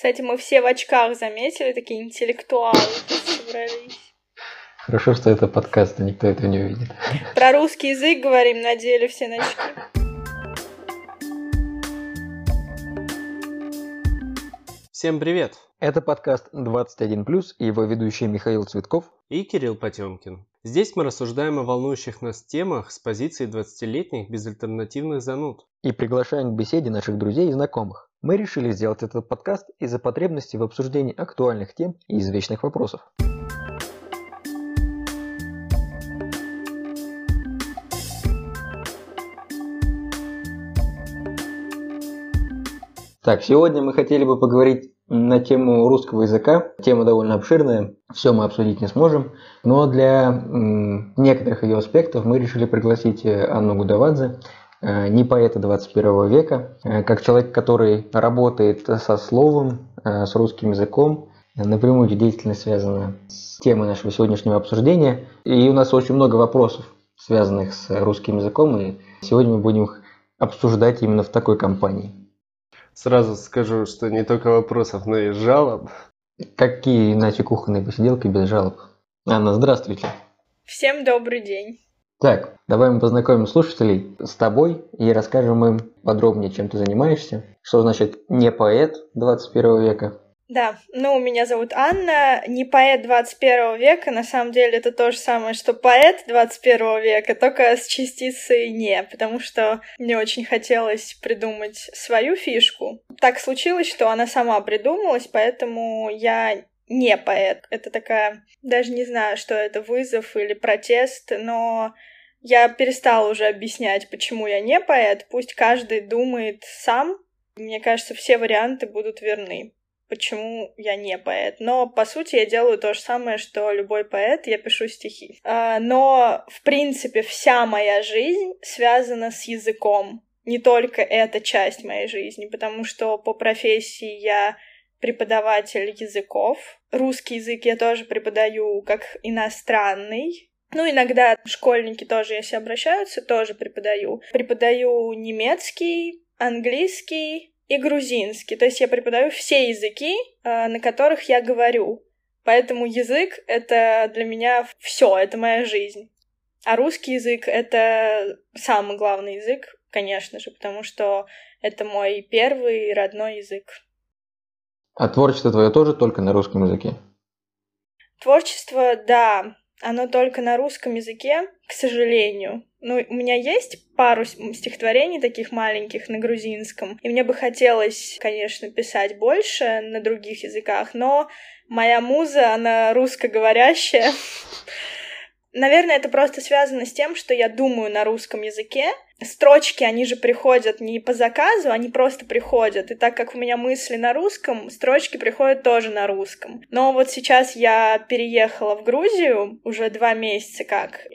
Кстати, мы все в очках заметили, такие интеллектуалы собрались. Хорошо, что это подкаст, и никто этого не увидит. Про русский язык говорим, надели все на очки. Всем привет! Это подкаст 21+, и его ведущий Михаил Цветков и Кирилл Потемкин. Здесь мы рассуждаем о волнующих нас темах с позиции 20-летних безальтернативных зануд. И приглашаем к беседе наших друзей и знакомых. Мы решили сделать этот подкаст из-за потребности в обсуждении актуальных тем и извечных вопросов. Так, сегодня мы хотели бы поговорить на тему русского языка. Тема довольно обширная, все мы обсудить не сможем. Но для некоторых ее аспектов мы решили пригласить э, Анну Гудавадзе, не поэта 21 века, э, как человек, который работает со словом, э, с русским языком, напрямую деятельность связана с темой нашего сегодняшнего обсуждения. И у нас очень много вопросов, связанных с русским языком, и сегодня мы будем их обсуждать именно в такой компании. Сразу скажу, что не только вопросов, но и жалоб. Какие иначе кухонные посиделки без жалоб? Анна, здравствуйте. Всем добрый день. Так, давай мы познакомим слушателей с тобой и расскажем им подробнее, чем ты занимаешься. Что значит не поэт 21 века, да, ну, меня зовут Анна, не поэт 21 века, на самом деле это то же самое, что поэт 21 века, только с частицей «не», потому что мне очень хотелось придумать свою фишку. Так случилось, что она сама придумалась, поэтому я не поэт. Это такая, даже не знаю, что это, вызов или протест, но я перестала уже объяснять, почему я не поэт. Пусть каждый думает сам. Мне кажется, все варианты будут верны почему я не поэт. Но, по сути, я делаю то же самое, что любой поэт, я пишу стихи. А, но, в принципе, вся моя жизнь связана с языком. Не только эта часть моей жизни, потому что по профессии я преподаватель языков. Русский язык я тоже преподаю как иностранный, ну, иногда школьники тоже, если обращаются, тоже преподаю. Преподаю немецкий, английский, и грузинский. То есть я преподаю все языки, э, на которых я говорю. Поэтому язык — это для меня все, это моя жизнь. А русский язык — это самый главный язык, конечно же, потому что это мой первый родной язык. А творчество твое тоже только на русском языке? Творчество, да, оно только на русском языке, к сожалению. Ну, у меня есть пару стихотворений таких маленьких на грузинском, и мне бы хотелось, конечно, писать больше на других языках, но моя муза, она русскоговорящая. Наверное, это просто связано с тем, что я думаю на русском языке, строчки, они же приходят не по заказу, они просто приходят. И так как у меня мысли на русском, строчки приходят тоже на русском. Но вот сейчас я переехала в Грузию уже два месяца как.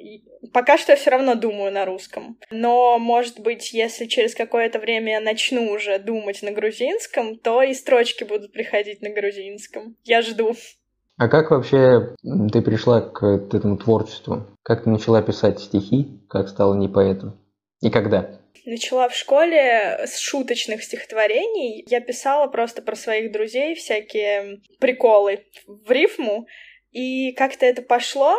Пока что я все равно думаю на русском. Но, может быть, если через какое-то время я начну уже думать на грузинском, то и строчки будут приходить на грузинском. Я жду. А как вообще ты пришла к этому творчеству? Как ты начала писать стихи? Как стала не поэтом? И когда? Начала в школе с шуточных стихотворений. Я писала просто про своих друзей всякие приколы в рифму. И как-то это пошло,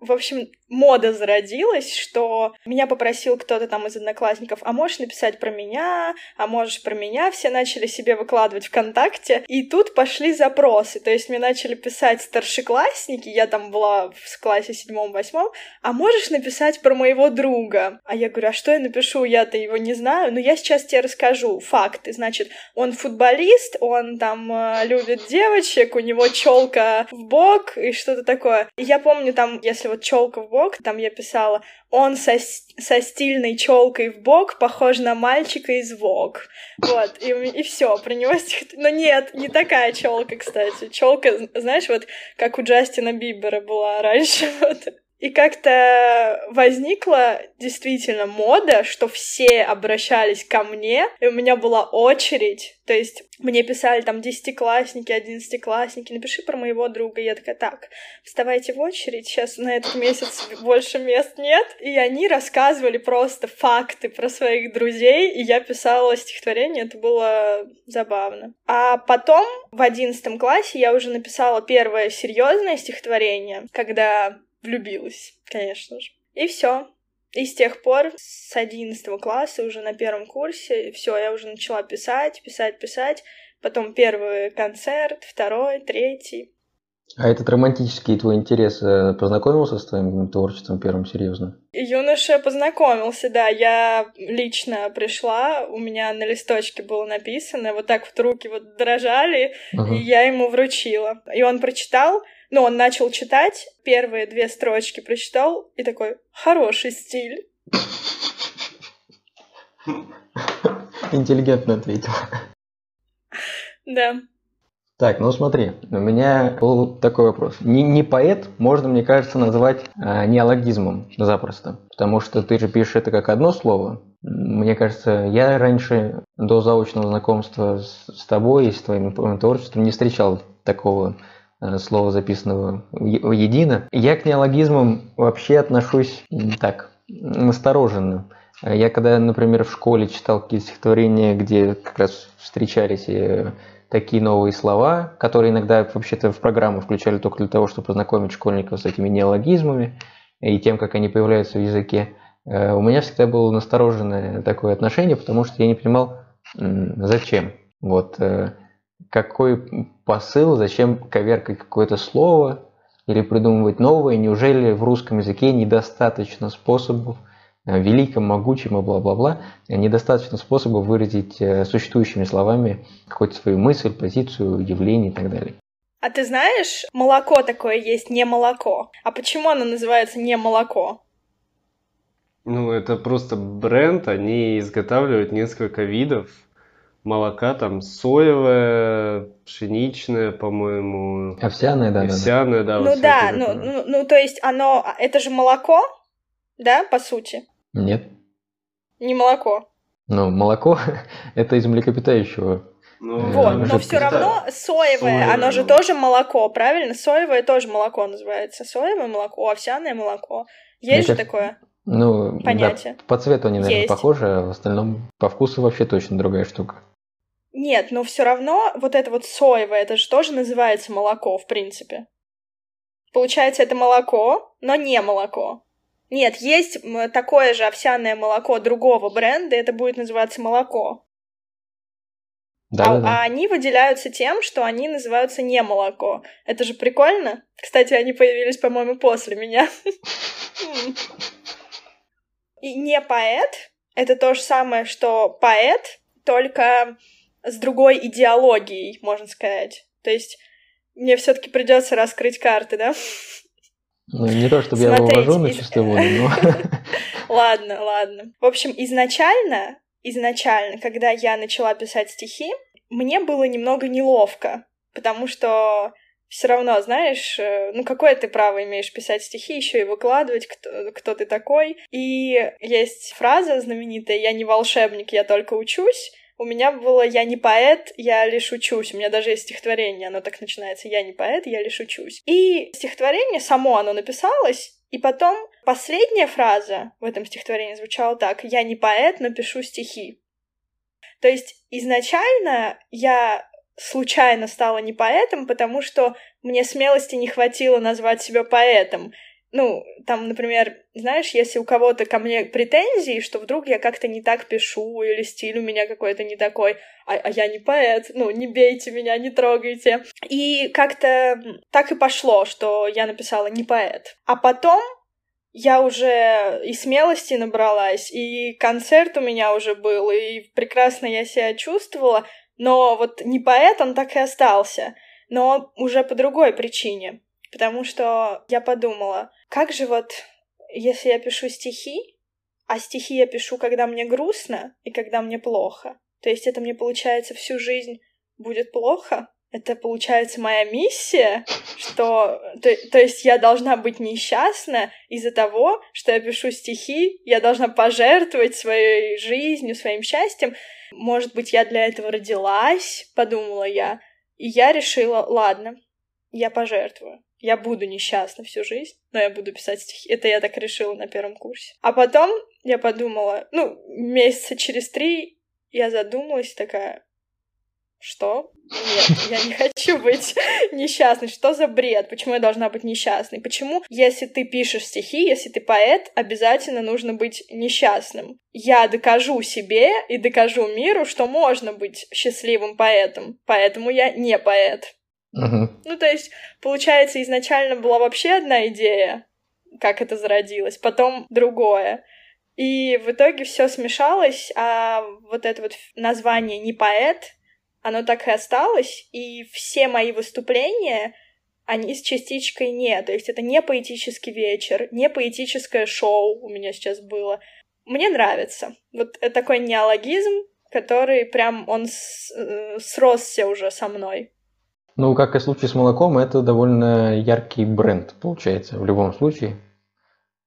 в общем, мода зародилась, что меня попросил кто-то там из одноклассников, а можешь написать про меня, а можешь про меня, все начали себе выкладывать ВКонтакте, и тут пошли запросы, то есть мне начали писать старшеклассники, я там была в классе седьмом-восьмом, а можешь написать про моего друга? А я говорю, а что я напишу, я-то его не знаю, но я сейчас тебе расскажу факты, значит, он футболист, он там э, любит девочек, у него челка в бок и что-то такое. И я помню там, если вот челка в бок, бок, там я писала, он со, со стильной челкой в бок похож на мальчика из Вог. Вот, и, и все, про него стих... Но нет, не такая челка, кстати. Челка, знаешь, вот как у Джастина Бибера была раньше. Вот. И как-то возникла действительно мода, что все обращались ко мне, и у меня была очередь. То есть мне писали там десятиклассники, одиннадцатиклассники, напиши про моего друга. Я такая, так, вставайте в очередь, сейчас на этот месяц больше мест нет. И они рассказывали просто факты про своих друзей, и я писала стихотворение, это было забавно. А потом в одиннадцатом классе я уже написала первое серьезное стихотворение, когда влюбилась, конечно же. И все. И с тех пор, с 11 класса, уже на первом курсе, все, я уже начала писать, писать, писать. Потом первый концерт, второй, третий. А этот романтический твой интерес э, познакомился с твоим творчеством первым серьезно? Юноша познакомился, да. Я лично пришла, у меня на листочке было написано, вот так вот руки вот дрожали, uh-huh. и я ему вручила. И он прочитал, ну, он начал читать, первые две строчки прочитал, и такой, хороший стиль. Интеллигентно ответил. Да. Так, ну смотри, у меня был такой вопрос. Не, не поэт можно, мне кажется, назвать а, неологизмом запросто. Потому что ты же пишешь это как одно слово. Мне кажется, я раньше до заочного знакомства с, с тобой и с твоим творчеством не встречал такого слова, записанного воедино. Я к неологизмам вообще отношусь так, настороженно. Я когда, например, в школе читал какие-то стихотворения, где как раз встречались э, такие новые слова, которые иногда вообще-то в программу включали только для того, чтобы познакомить школьников с этими неологизмами и тем, как они появляются в языке, э, у меня всегда было настороженное такое отношение, потому что я не понимал, зачем. Вот какой посыл, зачем коверкать какое-то слово или придумывать новое, неужели в русском языке недостаточно способов, э, великом, могучем и бла-бла-бла, недостаточно способов выразить э, существующими словами какую-то свою мысль, позицию, явление и так далее. А ты знаешь, молоко такое есть, не молоко. А почему оно называется не молоко? Ну, это просто бренд, они изготавливают несколько видов молока, там соевое, пшеничное, по-моему. Овсяное, да. Овсяное, да. да, ну да, ну, ну, ну то есть оно, это же молоко, да, по сути? Нет. Не молоко. Ну, молоко это из млекопитающего. Ну, вот, но все равно соевое, соевое, оно же тоже молоко, правильно? Соевое тоже молоко называется. Соевое молоко, овсяное молоко. Есть Мне же такое? Ну, понятие. Да, по цвету они, наверное, Есть. похожи, а в остальном по вкусу вообще точно другая штука. Нет, но все равно вот это вот соевое, это же тоже называется молоко, в принципе. Получается, это молоко, но не молоко. Нет, есть такое же овсяное молоко другого бренда, это будет называться молоко. Да, а, да, да. а они выделяются тем, что они называются не молоко. Это же прикольно. Кстати, они появились, по-моему, после меня. И не поэт — это то же самое, что поэт, только с другой идеологией, можно сказать. То есть мне все-таки придется раскрыть карты, да? Ну, не то, чтобы Смотрите, я его вожу на чистую воду, но... Ладно, ладно. В общем, изначально, изначально, когда я начала писать стихи, мне было немного неловко, потому что все равно, знаешь, э, ну какое ты право имеешь писать стихи, еще и выкладывать, кто, кто ты такой. И есть фраза знаменитая «Я не волшебник, я только учусь», у меня было «я не поэт, я лишь учусь». У меня даже есть стихотворение, оно так начинается «я не поэт, я лишь учусь». И стихотворение само оно написалось, и потом последняя фраза в этом стихотворении звучала так «я не поэт, но пишу стихи». То есть изначально я случайно стала не поэтом, потому что мне смелости не хватило назвать себя поэтом ну, там, например, знаешь, если у кого-то ко мне претензии, что вдруг я как-то не так пишу, или стиль у меня какой-то не такой, а, а я не поэт, ну, не бейте меня, не трогайте. И как-то так и пошло, что я написала не поэт. А потом я уже и смелости набралась, и концерт у меня уже был, и прекрасно я себя чувствовала, но вот не поэт, он так и остался, но уже по другой причине. Потому что я подумала, как же вот, если я пишу стихи, а стихи я пишу, когда мне грустно и когда мне плохо, то есть это мне, получается, всю жизнь будет плохо? Это получается моя миссия, что, то, то есть я должна быть несчастна из-за того, что я пишу стихи, я должна пожертвовать своей жизнью, своим счастьем. Может быть, я для этого родилась, подумала я. И я решила, ладно, я пожертвую. Я буду несчастна всю жизнь, но я буду писать стихи. Это я так решила на первом курсе. А потом я подумала, ну, месяца через три я задумалась такая, что? Нет, я не хочу быть несчастной. Что за бред? Почему я должна быть несчастной? Почему, если ты пишешь стихи, если ты поэт, обязательно нужно быть несчастным? Я докажу себе и докажу миру, что можно быть счастливым поэтом. Поэтому я не поэт. Угу. Ну, то есть, получается, изначально была вообще одна идея, как это зародилось, потом другое. И в итоге все смешалось, а вот это вот название не поэт оно так и осталось, и все мои выступления, они с частичкой «не», то есть это не поэтический вечер, не поэтическое шоу у меня сейчас было. Мне нравится. Вот такой неологизм, который прям он с, э, сросся уже со мной. Ну, как и в случае с молоком, это довольно яркий бренд, получается, в любом случае.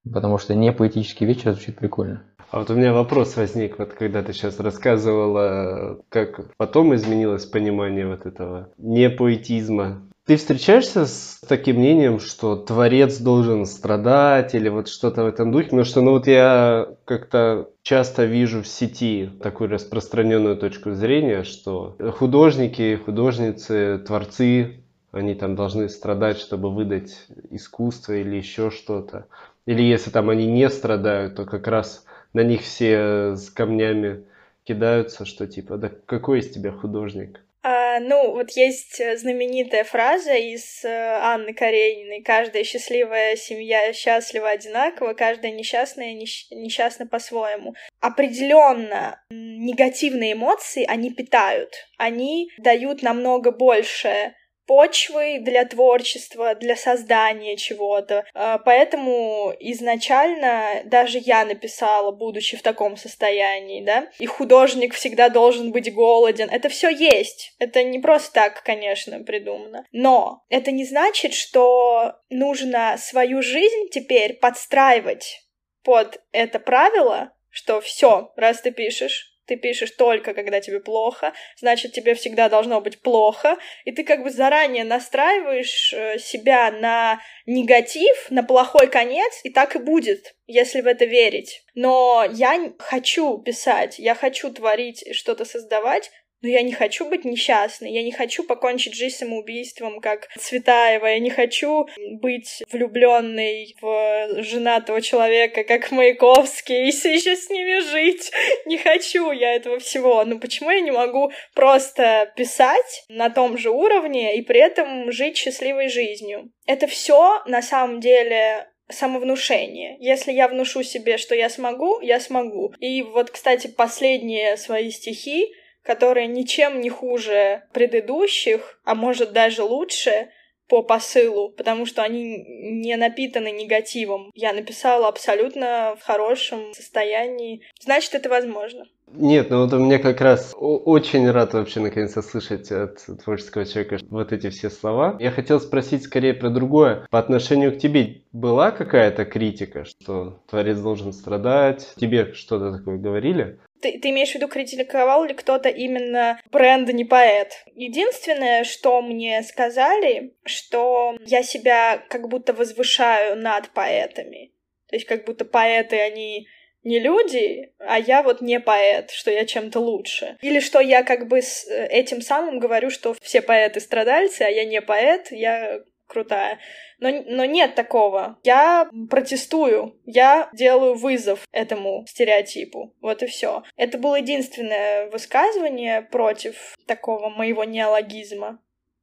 Потому что не поэтический вечер звучит прикольно. А вот у меня вопрос возник, вот когда ты сейчас рассказывала, как потом изменилось понимание вот этого непоэтизма. Ты встречаешься с таким мнением, что творец должен страдать или вот что-то в этом духе? Потому что, ну вот я как-то часто вижу в сети такую распространенную точку зрения, что художники, художницы, творцы, они там должны страдать, чтобы выдать искусство или еще что-то. Или если там они не страдают, то как раз на них все с камнями кидаются, что типа, да какой из тебя художник? А, ну, вот есть знаменитая фраза из э, Анны Карениной. Каждая счастливая семья счастлива одинаково, каждая несчастная несч... несчастна по-своему. Определенно негативные эмоции они питают. Они дают намного больше почвой для творчества, для создания чего-то. А, поэтому изначально даже я написала, будучи в таком состоянии, да, и художник всегда должен быть голоден. Это все есть. Это не просто так, конечно, придумано. Но это не значит, что нужно свою жизнь теперь подстраивать под это правило, что все, раз ты пишешь, ты пишешь только, когда тебе плохо, значит, тебе всегда должно быть плохо, и ты как бы заранее настраиваешь э, себя на негатив, на плохой конец, и так и будет, если в это верить. Но я хочу писать, я хочу творить, что-то создавать, но я не хочу быть несчастной, я не хочу покончить жизнь самоубийством, как Цветаева, я не хочу быть влюбленной в женатого человека, как Маяковский, и еще с ними жить. Не хочу я этого всего. Но почему я не могу просто писать на том же уровне и при этом жить счастливой жизнью? Это все на самом деле самовнушение. Если я внушу себе, что я смогу, я смогу. И вот, кстати, последние свои стихи которые ничем не хуже предыдущих, а может даже лучше по посылу, потому что они не напитаны негативом. Я написала абсолютно в хорошем состоянии. Значит, это возможно. Нет, ну вот меня как раз очень рад вообще наконец-то слышать от творческого человека вот эти все слова. Я хотел спросить скорее про другое. По отношению к тебе была какая-то критика, что творец должен страдать? Тебе что-то такое говорили? Ты, ты имеешь в виду, критиковал ли кто-то именно бренд не поэт? Единственное, что мне сказали, что я себя как будто возвышаю над поэтами. То есть как будто поэты, они не люди, а я вот не поэт, что я чем-то лучше. Или что я как бы с э, этим самым говорю, что все поэты страдальцы, а я не поэт, я крутая. Но, но нет такого. Я протестую, я делаю вызов этому стереотипу. Вот и все. Это было единственное высказывание против такого моего неологизма.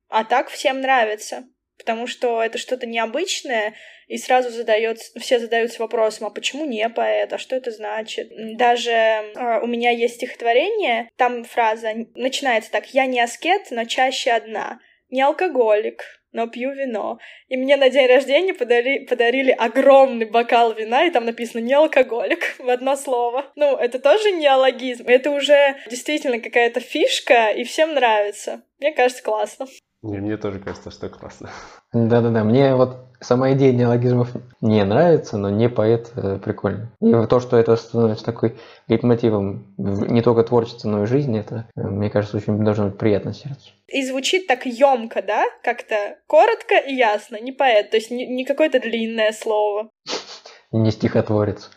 А так всем нравится. Потому что это что-то необычное, и сразу задается, все задаются вопросом, а почему не поэт, а что это значит? Даже э, у меня есть стихотворение, там фраза начинается так, я не аскет, но чаще одна, не алкоголик, но пью вино. И мне на день рождения подари, подарили огромный бокал вина, и там написано «не алкоголик» в одно слово. Ну, это тоже неологизм. Это уже действительно какая-то фишка, и всем нравится. Мне кажется, классно. Не, мне тоже кажется, что классно. Да-да-да, мне вот сама идея неологизмов не нравится, но не поэт э, прикольно. И то, что это становится такой лейтмотивом не только творчества, но и жизни, это, э, мне кажется, очень должно быть приятно сердцу. И звучит так емко, да? Как-то коротко и ясно, не поэт, то есть не, не какое-то длинное слово. Не стихотворец.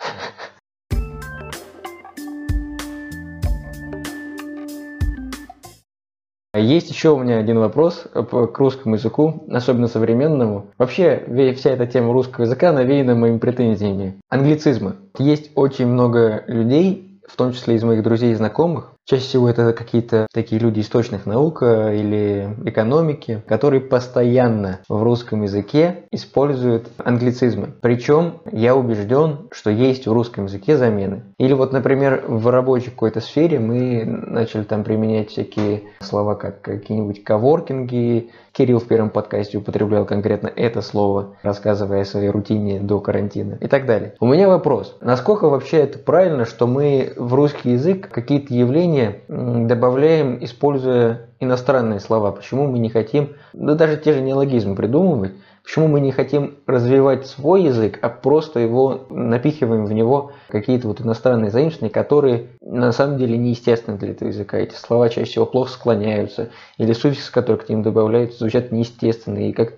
Есть еще у меня один вопрос к русскому языку, особенно современному. Вообще, вся эта тема русского языка навеяна моими претензиями. Англицизмы. Есть очень много людей, в том числе из моих друзей и знакомых, Чаще всего это какие-то такие люди из точных наук э, или экономики, которые постоянно в русском языке используют англицизмы. Причем я убежден, что есть в русском языке замены. Или вот, например, в рабочей какой-то сфере мы начали там применять всякие слова, как какие-нибудь коворкинги. Кирилл в первом подкасте употреблял конкретно это слово, рассказывая о своей рутине до карантина и так далее. У меня вопрос. Насколько вообще это правильно, что мы в русский язык какие-то явления добавляем, используя иностранные слова. Почему мы не хотим, да даже те же неологизмы придумывать, почему мы не хотим развивать свой язык, а просто его напихиваем в него какие-то вот иностранные заимствования, которые на самом деле неестественны для этого языка. Эти слова чаще всего плохо склоняются, или суффиксы, которые к ним добавляются, звучат неестественно, и как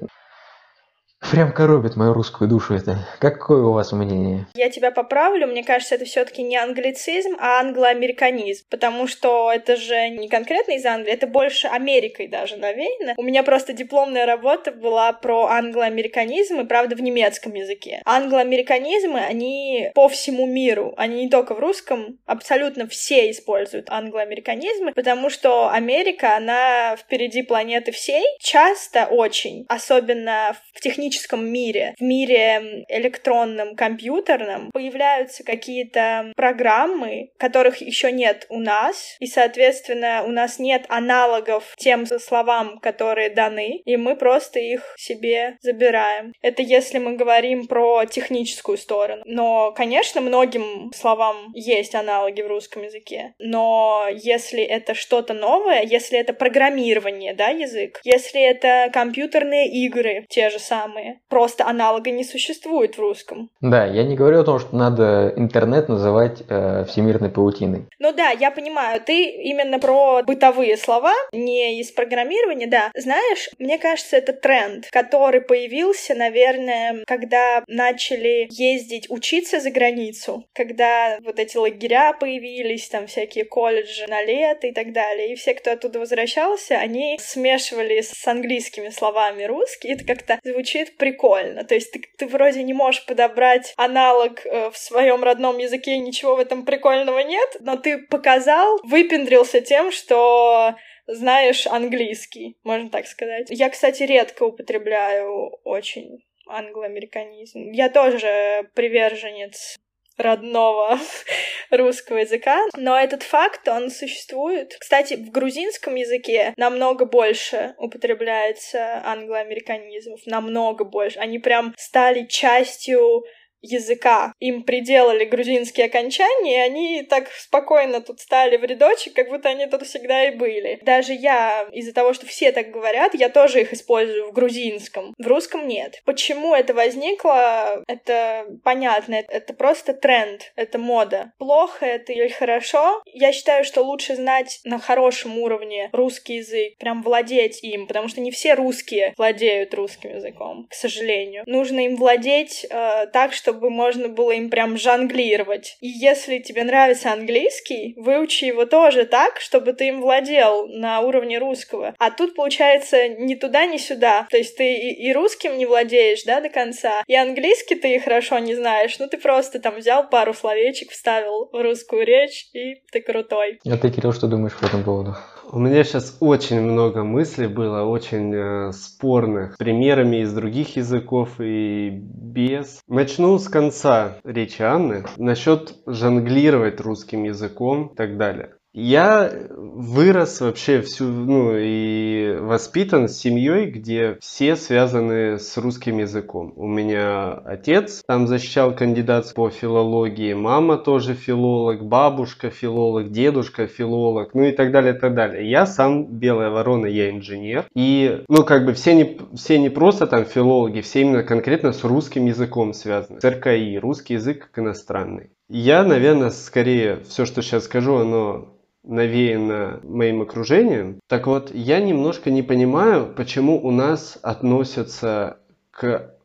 Прям коробит мою русскую душу это. Какое у вас мнение? Я тебя поправлю. Мне кажется, это все-таки не англицизм, а англоамериканизм. Потому что это же не конкретно из Англии, это больше Америкой даже навеяно. У меня просто дипломная работа была про англоамериканизм, и правда в немецком языке. Англоамериканизмы, они по всему миру, они не только в русском, абсолютно все используют англоамериканизмы, потому что Америка, она впереди планеты всей, часто очень, особенно в техническом техническом мире, в мире электронном, компьютерном, появляются какие-то программы, которых еще нет у нас, и, соответственно, у нас нет аналогов тем словам, которые даны, и мы просто их себе забираем. Это если мы говорим про техническую сторону. Но, конечно, многим словам есть аналоги в русском языке. Но если это что-то новое, если это программирование, да, язык, если это компьютерные игры, те же самые, самые. Просто аналога не существует в русском. Да, я не говорю о том, что надо интернет называть э, всемирной паутиной. Ну да, я понимаю. Ты именно про бытовые слова, не из программирования, да. Знаешь, мне кажется, это тренд, который появился, наверное, когда начали ездить учиться за границу, когда вот эти лагеря появились, там всякие колледжи на лето и так далее. И все, кто оттуда возвращался, они смешивали с английскими словами русский. Это как-то звучит прикольно. То есть ты, ты вроде не можешь подобрать аналог э, в своем родном языке, ничего в этом прикольного нет, но ты показал, выпендрился тем, что знаешь английский, можно так сказать. Я, кстати, редко употребляю очень англоамериканизм. Я тоже приверженец родного русского языка, но этот факт, он существует. Кстати, в грузинском языке намного больше употребляется англоамериканизмов, намного больше. Они прям стали частью языка. Им приделали грузинские окончания, и они так спокойно тут стали в рядочек, как будто они тут всегда и были. Даже я, из-за того, что все так говорят, я тоже их использую в грузинском. В русском нет. Почему это возникло, это понятно. Это просто тренд, это мода. Плохо это или хорошо? Я считаю, что лучше знать на хорошем уровне русский язык, прям владеть им, потому что не все русские владеют русским языком, к сожалению. Нужно им владеть э, так, чтобы чтобы можно было им прям жонглировать. И если тебе нравится английский, выучи его тоже так, чтобы ты им владел на уровне русского. А тут получается ни туда, ни сюда. То есть ты и, русским не владеешь, да, до конца, и английский ты хорошо не знаешь, ну ты просто там взял пару словечек, вставил в русскую речь, и ты крутой. А ты, Кирилл, что думаешь по этому поводу? У меня сейчас очень много мыслей было, очень э, спорных, примерами из других языков и без. Начну с конца речи Анны насчет жонглировать русским языком и так далее. Я вырос вообще всю, ну и воспитан семьей, где все связаны с русским языком. У меня отец там защищал кандидат по филологии, мама тоже филолог, бабушка филолог, дедушка филолог, ну и так далее, и так далее. Я сам белая ворона, я инженер. И, ну как бы все не, все не просто там филологи, все именно конкретно с русским языком связаны. С РКИ, русский язык как иностранный. Я, наверное, скорее все, что сейчас скажу, оно навеяно моим окружением. Так вот, я немножко не понимаю, почему у нас относятся к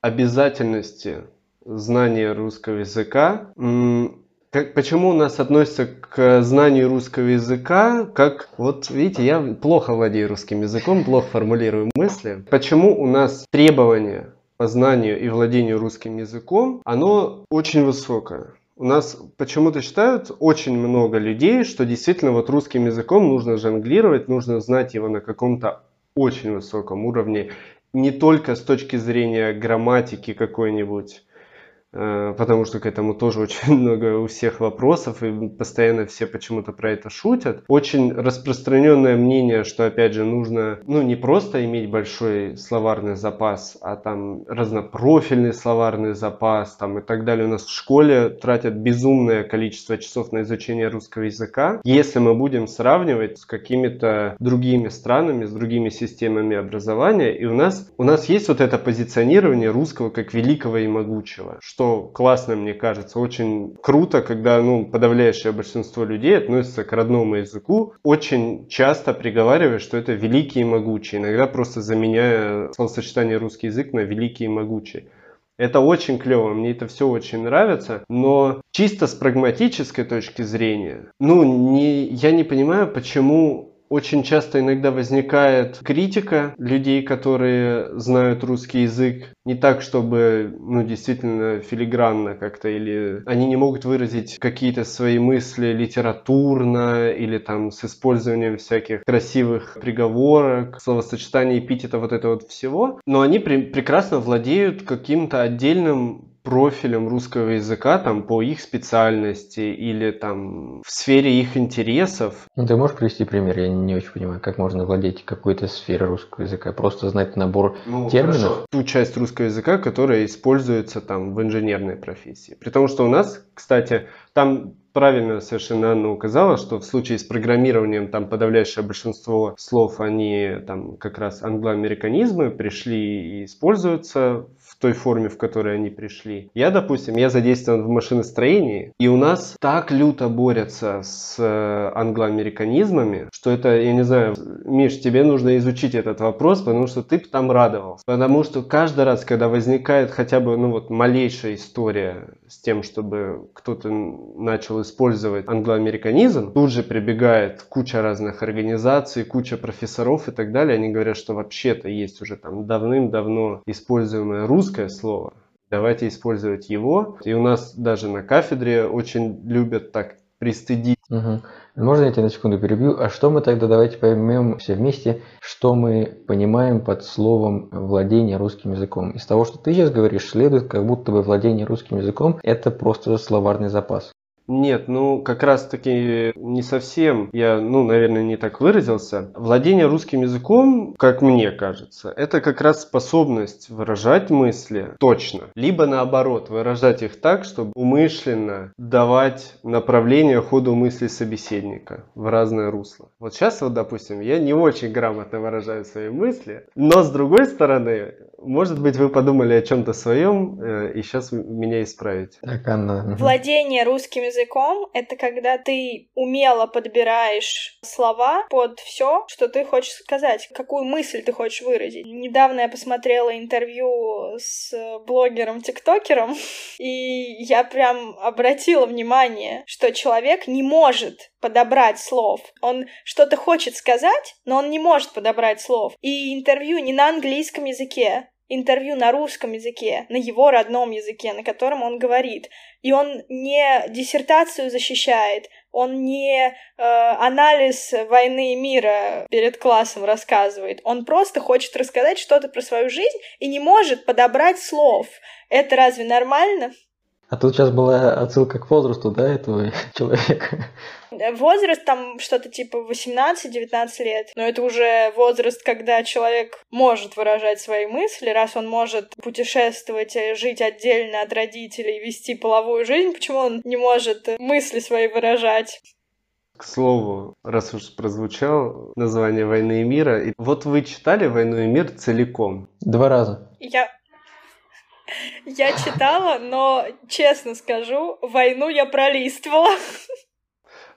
обязательности знания русского языка. Как, почему у нас относятся к знанию русского языка, как, вот видите, я плохо владею русским языком, плохо формулирую мысли. Почему у нас требования по знанию и владению русским языком, оно очень высокое у нас почему-то считают очень много людей, что действительно вот русским языком нужно жонглировать, нужно знать его на каком-то очень высоком уровне, не только с точки зрения грамматики какой-нибудь, потому что к этому тоже очень много у всех вопросов, и постоянно все почему-то про это шутят. Очень распространенное мнение, что, опять же, нужно, ну, не просто иметь большой словарный запас, а там разнопрофильный словарный запас, там и так далее. У нас в школе тратят безумное количество часов на изучение русского языка. Если мы будем сравнивать с какими-то другими странами, с другими системами образования, и у нас, у нас есть вот это позиционирование русского как великого и могучего, что что классно, мне кажется, очень круто, когда ну, подавляющее большинство людей относится к родному языку, очень часто приговаривая, что это великий и могучий, иногда просто заменяя словосочетание русский язык на великий и могучий. Это очень клево, мне это все очень нравится, но чисто с прагматической точки зрения, ну, не, я не понимаю, почему очень часто иногда возникает критика людей, которые знают русский язык, не так, чтобы, ну, действительно филигранно как-то, или они не могут выразить какие-то свои мысли литературно, или там с использованием всяких красивых приговорок, словосочетаний, эпитета, вот этого вот всего, но они при- прекрасно владеют каким-то отдельным профилем русского языка там по их специальности или там в сфере их интересов. Ну, ты можешь привести пример? Я не очень понимаю, как можно владеть какой-то сферой русского языка. Просто знать набор ну, терминов? Хорошо. Ту часть русского языка, которая используется там в инженерной профессии. При том, что у нас, кстати, там правильно совершенно Анна указала, что в случае с программированием там подавляющее большинство слов, они там как раз англоамериканизмы пришли и используются той форме, в которой они пришли. Я, допустим, я задействован в машиностроении, и у нас так люто борются с э, англоамериканизмами, что это, я не знаю, Миш, тебе нужно изучить этот вопрос, потому что ты там радовался. Потому что каждый раз, когда возникает хотя бы, ну вот, малейшая история с тем, чтобы кто-то начал использовать англоамериканизм, тут же прибегает куча разных организаций, куча профессоров и так далее. Они говорят, что вообще-то есть уже там давным-давно используемое русское русское слово, давайте использовать его. И у нас даже на кафедре очень любят так пристыдить. Угу. Можно я тебя на секунду перебью? А что мы тогда, давайте поймем все вместе, что мы понимаем под словом владение русским языком. Из того, что ты сейчас говоришь, следует, как будто бы владение русским языком – это просто словарный запас. Нет, ну как раз таки не совсем, я, ну, наверное, не так выразился. Владение русским языком, как мне кажется, это как раз способность выражать мысли точно, либо наоборот, выражать их так, чтобы умышленно давать направление ходу мысли собеседника в разное русло. Вот сейчас вот, допустим, я не очень грамотно выражаю свои мысли, но с другой стороны, может быть, вы подумали о чем-то своем э, и сейчас меня исправите. Так, Анна. Владение русским языком — это когда ты умело подбираешь слова под все, что ты хочешь сказать, какую мысль ты хочешь выразить. Недавно я посмотрела интервью с блогером-тиктокером, и я прям обратила внимание, что человек не может подобрать слов. Он что-то хочет сказать, но он не может подобрать слов. И интервью не на английском языке, интервью на русском языке, на его родном языке, на котором он говорит. И он не диссертацию защищает, он не э, анализ войны и мира перед классом рассказывает. Он просто хочет рассказать что-то про свою жизнь и не может подобрать слов. Это разве нормально? А тут сейчас была отсылка к возрасту, да, этого человека. Возраст там что-то типа 18-19 лет, но это уже возраст, когда человек может выражать свои мысли, раз он может путешествовать, э, жить отдельно от родителей, вести половую жизнь, почему он не может мысли свои выражать? К слову, раз уж прозвучало название «Войны и мира», вот вы читали «Войну и мир» целиком? Два раза. Я я читала, но, честно скажу, войну я пролистывала.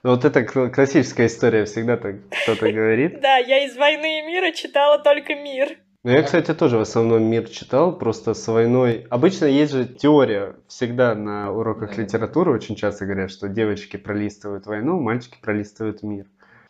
Ну, вот это классическая история, всегда так кто-то говорит. Да, я из «Войны и мира» читала только «Мир». Ну, я, кстати, тоже в основном мир читал, просто с войной. Обычно есть же теория, всегда на уроках литературы очень часто говорят, что девочки пролистывают войну, мальчики пролистывают мир.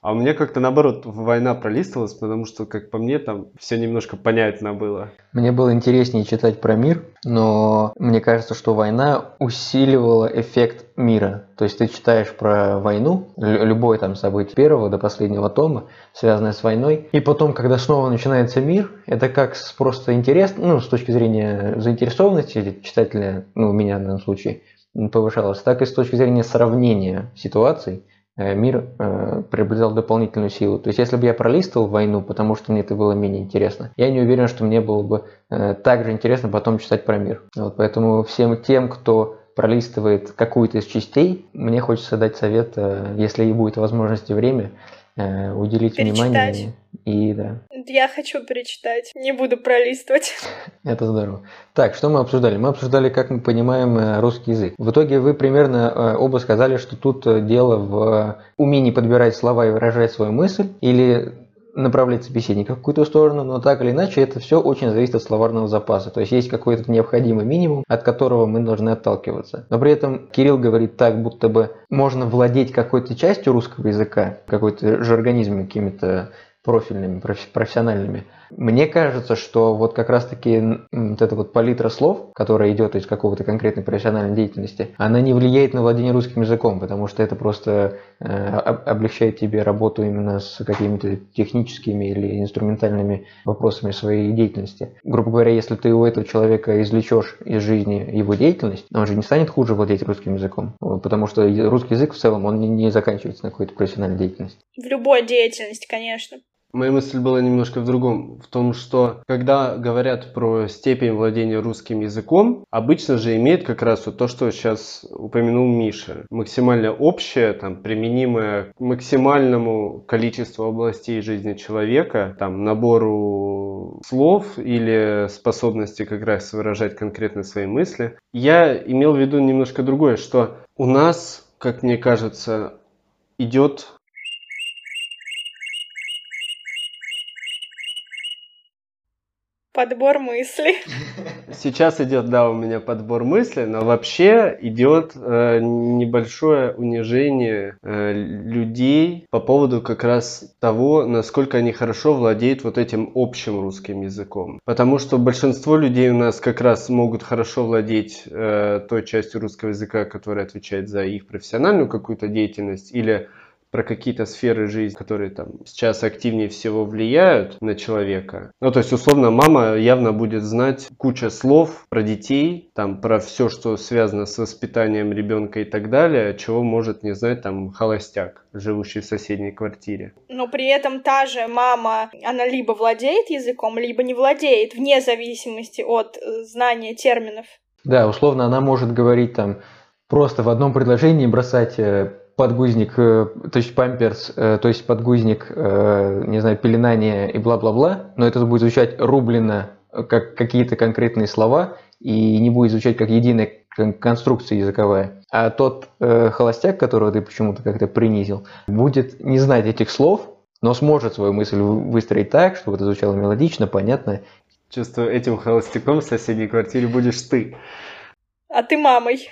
А у меня как-то наоборот война пролистывалась, потому что, как по мне, там все немножко понятно было. Мне было интереснее читать про мир, но мне кажется, что война усиливала эффект мира. То есть ты читаешь про войну, любое там событие первого до последнего тома, связанное с войной, и потом, когда снова начинается мир, это как просто интересно, ну, с точки зрения заинтересованности читателя, ну, у меня в данном случае, повышалось, так и с точки зрения сравнения ситуаций, мир э, приобретал дополнительную силу. То есть, если бы я пролистывал войну, потому что мне это было менее интересно, я не уверен, что мне было бы э, так же интересно потом читать про мир. Вот, поэтому всем тем, кто пролистывает какую-то из частей, мне хочется дать совет, э, если и будет возможность и время, э, уделить Перечитать. внимание и да. Я хочу перечитать, не буду пролистывать. Это здорово. Так, что мы обсуждали? Мы обсуждали, как мы понимаем э, русский язык. В итоге вы примерно э, оба сказали, что тут дело в умении подбирать слова и выражать свою мысль, или направлять собеседника в какую-то сторону, но так или иначе это все очень зависит от словарного запаса. То есть есть какой-то необходимый минимум, от которого мы должны отталкиваться. Но при этом Кирилл говорит так, будто бы можно владеть какой-то частью русского языка, какой-то жаргонизмом, какими-то профильными, профессиональными. Мне кажется, что вот как раз-таки вот эта вот палитра слов, которая идет из какого-то конкретной профессиональной деятельности, она не влияет на владение русским языком, потому что это просто э, облегчает тебе работу именно с какими-то техническими или инструментальными вопросами своей деятельности. Грубо говоря, если ты у этого человека извлечешь из жизни его деятельность, он же не станет хуже владеть русским языком, потому что русский язык в целом, он не, заканчивается на какой-то профессиональной деятельности. В любой деятельности, конечно. Моя мысль была немножко в другом, в том, что когда говорят про степень владения русским языком, обычно же имеет как раз вот то, что сейчас упомянул Миша. Максимально общее, там, применимое к максимальному количеству областей жизни человека, там, набору слов или способности как раз выражать конкретно свои мысли. Я имел в виду немножко другое, что у нас, как мне кажется, идет Подбор мыслей. Сейчас идет, да, у меня подбор мыслей, но вообще идет э, небольшое унижение э, людей по поводу как раз того, насколько они хорошо владеют вот этим общим русским языком. Потому что большинство людей у нас как раз могут хорошо владеть э, той частью русского языка, которая отвечает за их профессиональную какую-то деятельность или про какие-то сферы жизни, которые там сейчас активнее всего влияют на человека. Ну, то есть, условно, мама явно будет знать куча слов про детей, там, про все, что связано с воспитанием ребенка и так далее, чего может не знать там холостяк, живущий в соседней квартире. Но при этом та же мама, она либо владеет языком, либо не владеет, вне зависимости от э, знания терминов. Да, условно, она может говорить там просто в одном предложении бросать э, подгузник, э, то есть памперс, э, то есть подгузник, э, не знаю, пеленание и бла-бла-бла, но это будет звучать рублено как какие-то конкретные слова и не будет звучать как единая конструкция языковая. А тот э, холостяк, которого ты почему-то как-то принизил, будет не знать этих слов, но сможет свою мысль выстроить так, чтобы это звучало мелодично, понятно. Чувствую, этим холостяком в соседней квартире будешь ты. А ты мамой.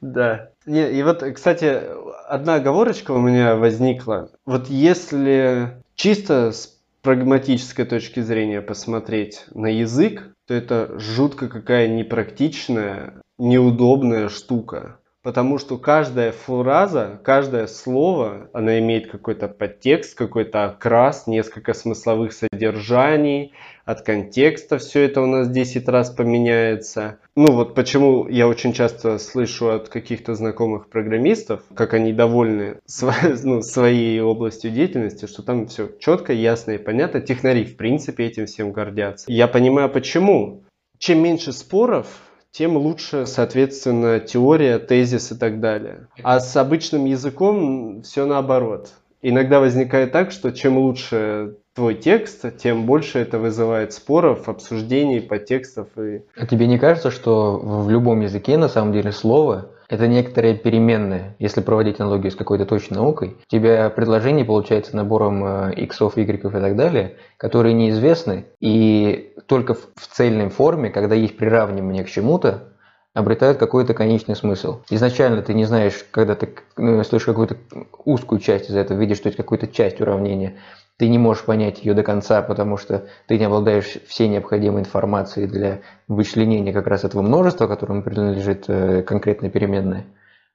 Да. И вот, кстати, одна оговорочка у меня возникла. Вот если чисто с прагматической точки зрения посмотреть на язык, то это жутко какая непрактичная, неудобная штука. Потому что каждая фраза, каждое слово, она имеет какой-то подтекст, какой-то окрас, несколько смысловых содержаний, от контекста все это у нас 10 раз поменяется. Ну вот почему я очень часто слышу от каких-то знакомых программистов, как они довольны ну, своей областью деятельности, что там все четко, ясно и понятно. Технари в принципе этим всем гордятся. Я понимаю почему. Чем меньше споров, тем лучше, соответственно, теория, тезис и так далее. А с обычным языком все наоборот. Иногда возникает так, что чем лучше твой текст, тем больше это вызывает споров, обсуждений, подтекстов. И... А тебе не кажется, что в любом языке на самом деле слово это некоторые переменные. Если проводить аналогию с какой-то точной наукой, у тебя предложение получается набором э, иксов, игреков и так далее, которые неизвестны, и только в цельной форме, когда есть приравнивание к чему-то, обретают какой-то конечный смысл. Изначально ты не знаешь, когда ты ну, слышишь какую-то узкую часть из этого, видишь, что это какую-то часть уравнения, ты не можешь понять ее до конца, потому что ты не обладаешь всей необходимой информацией для вычленения как раз этого множества, которому принадлежит э, конкретная переменная.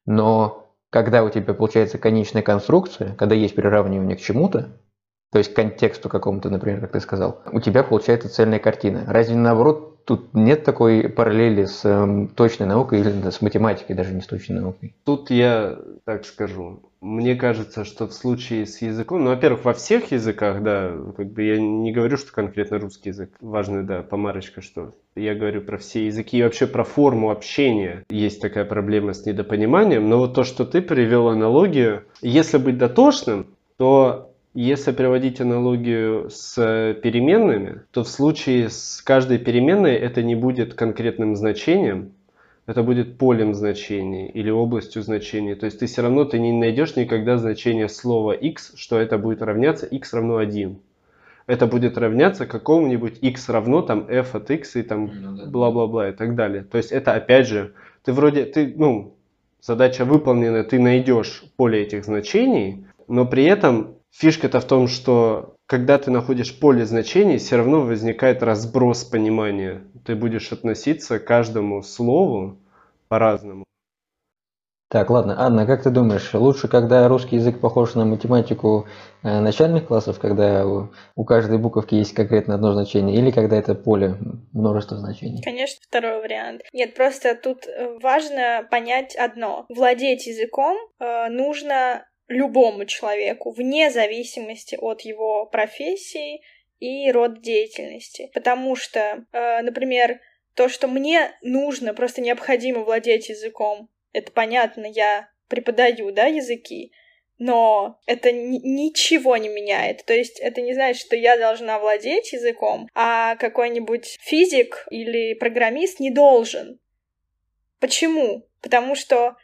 Но когда у тебя получается конечная конструкция, когда есть приравнивание к чему-то, то есть к контексту какому-то, например, как ты сказал, у тебя получается цельная картина. Разве наоборот тут нет такой параллели с э, точной наукой или с математикой, даже не с точной наукой? Тут я так скажу. Мне кажется, что в случае с языком, ну, во-первых, во всех языках, да, как бы я не говорю, что конкретно русский язык. Важная, да, помарочка, что я говорю про все языки и вообще про форму общения. Есть такая проблема с недопониманием, но вот то, что ты привел аналогию, если быть дотошным, то если приводить аналогию с переменными, то в случае с каждой переменной это не будет конкретным значением, это будет полем значений или областью значений. То есть ты все равно ты не найдешь никогда значение слова x, что это будет равняться x равно 1. Это будет равняться какому-нибудь x равно там f от x и там ну бла-бла-бла и так далее. То есть это опять же, ты вроде, ты, ну, задача выполнена, ты найдешь поле этих значений, но при этом фишка-то в том, что когда ты находишь поле значений, все равно возникает разброс понимания ты будешь относиться к каждому слову по-разному. Так, ладно. Анна, как ты думаешь, лучше, когда русский язык похож на математику э, начальных классов, когда у, у каждой буковки есть конкретно одно значение, или когда это поле множество значений? Конечно, второй вариант. Нет, просто тут важно понять одно. Владеть языком э, нужно любому человеку, вне зависимости от его профессии и род деятельности. Потому что, э, например, то, что мне нужно, просто необходимо владеть языком, это понятно, я преподаю, да, языки, но это ничего не меняет. То есть это не значит, что я должна владеть языком, а какой-нибудь физик или программист не должен. Почему? Потому что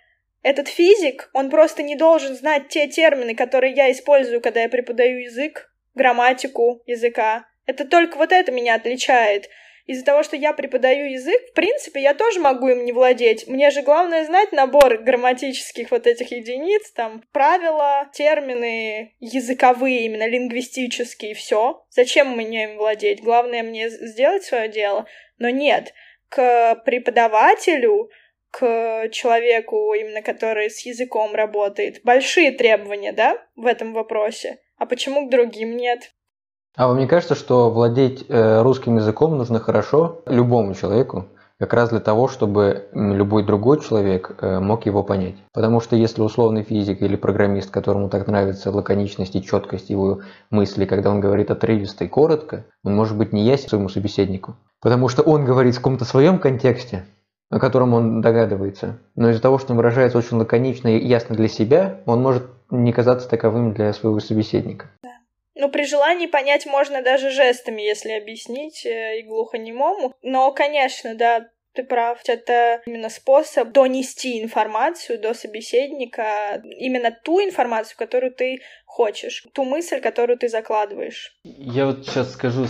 этот физик, он просто не должен знать те термины, которые я использую, когда я преподаю язык, грамматику языка. Это только вот это меня отличает. Из-за того, что я преподаю язык, в принципе, я тоже могу им не владеть. Мне же главное знать набор грамматических вот этих единиц, там, правила, термины языковые, именно лингвистические, все. Зачем мне им владеть? Главное мне сделать свое дело. Но нет, к преподавателю, к человеку, именно который с языком работает, большие требования, да, в этом вопросе. А почему к другим нет? А вам не кажется, что владеть э, русским языком нужно хорошо любому человеку? как раз для того, чтобы любой другой человек э, мог его понять. Потому что если условный физик или программист, которому так нравится лаконичность и четкость его мысли, когда он говорит отрывисто и коротко, он может быть не ясен своему собеседнику. Потому что он говорит в каком-то своем контексте, о котором он догадывается. Но из-за того, что он выражается очень лаконично и ясно для себя, он может не казаться таковым для своего собеседника. Да. Ну, при желании понять можно даже жестами, если объяснить э, и глухонемому. Но, конечно, да, ты прав, это именно способ донести информацию до собеседника, именно ту информацию, которую ты хочешь, ту мысль, которую ты закладываешь. Я вот сейчас скажу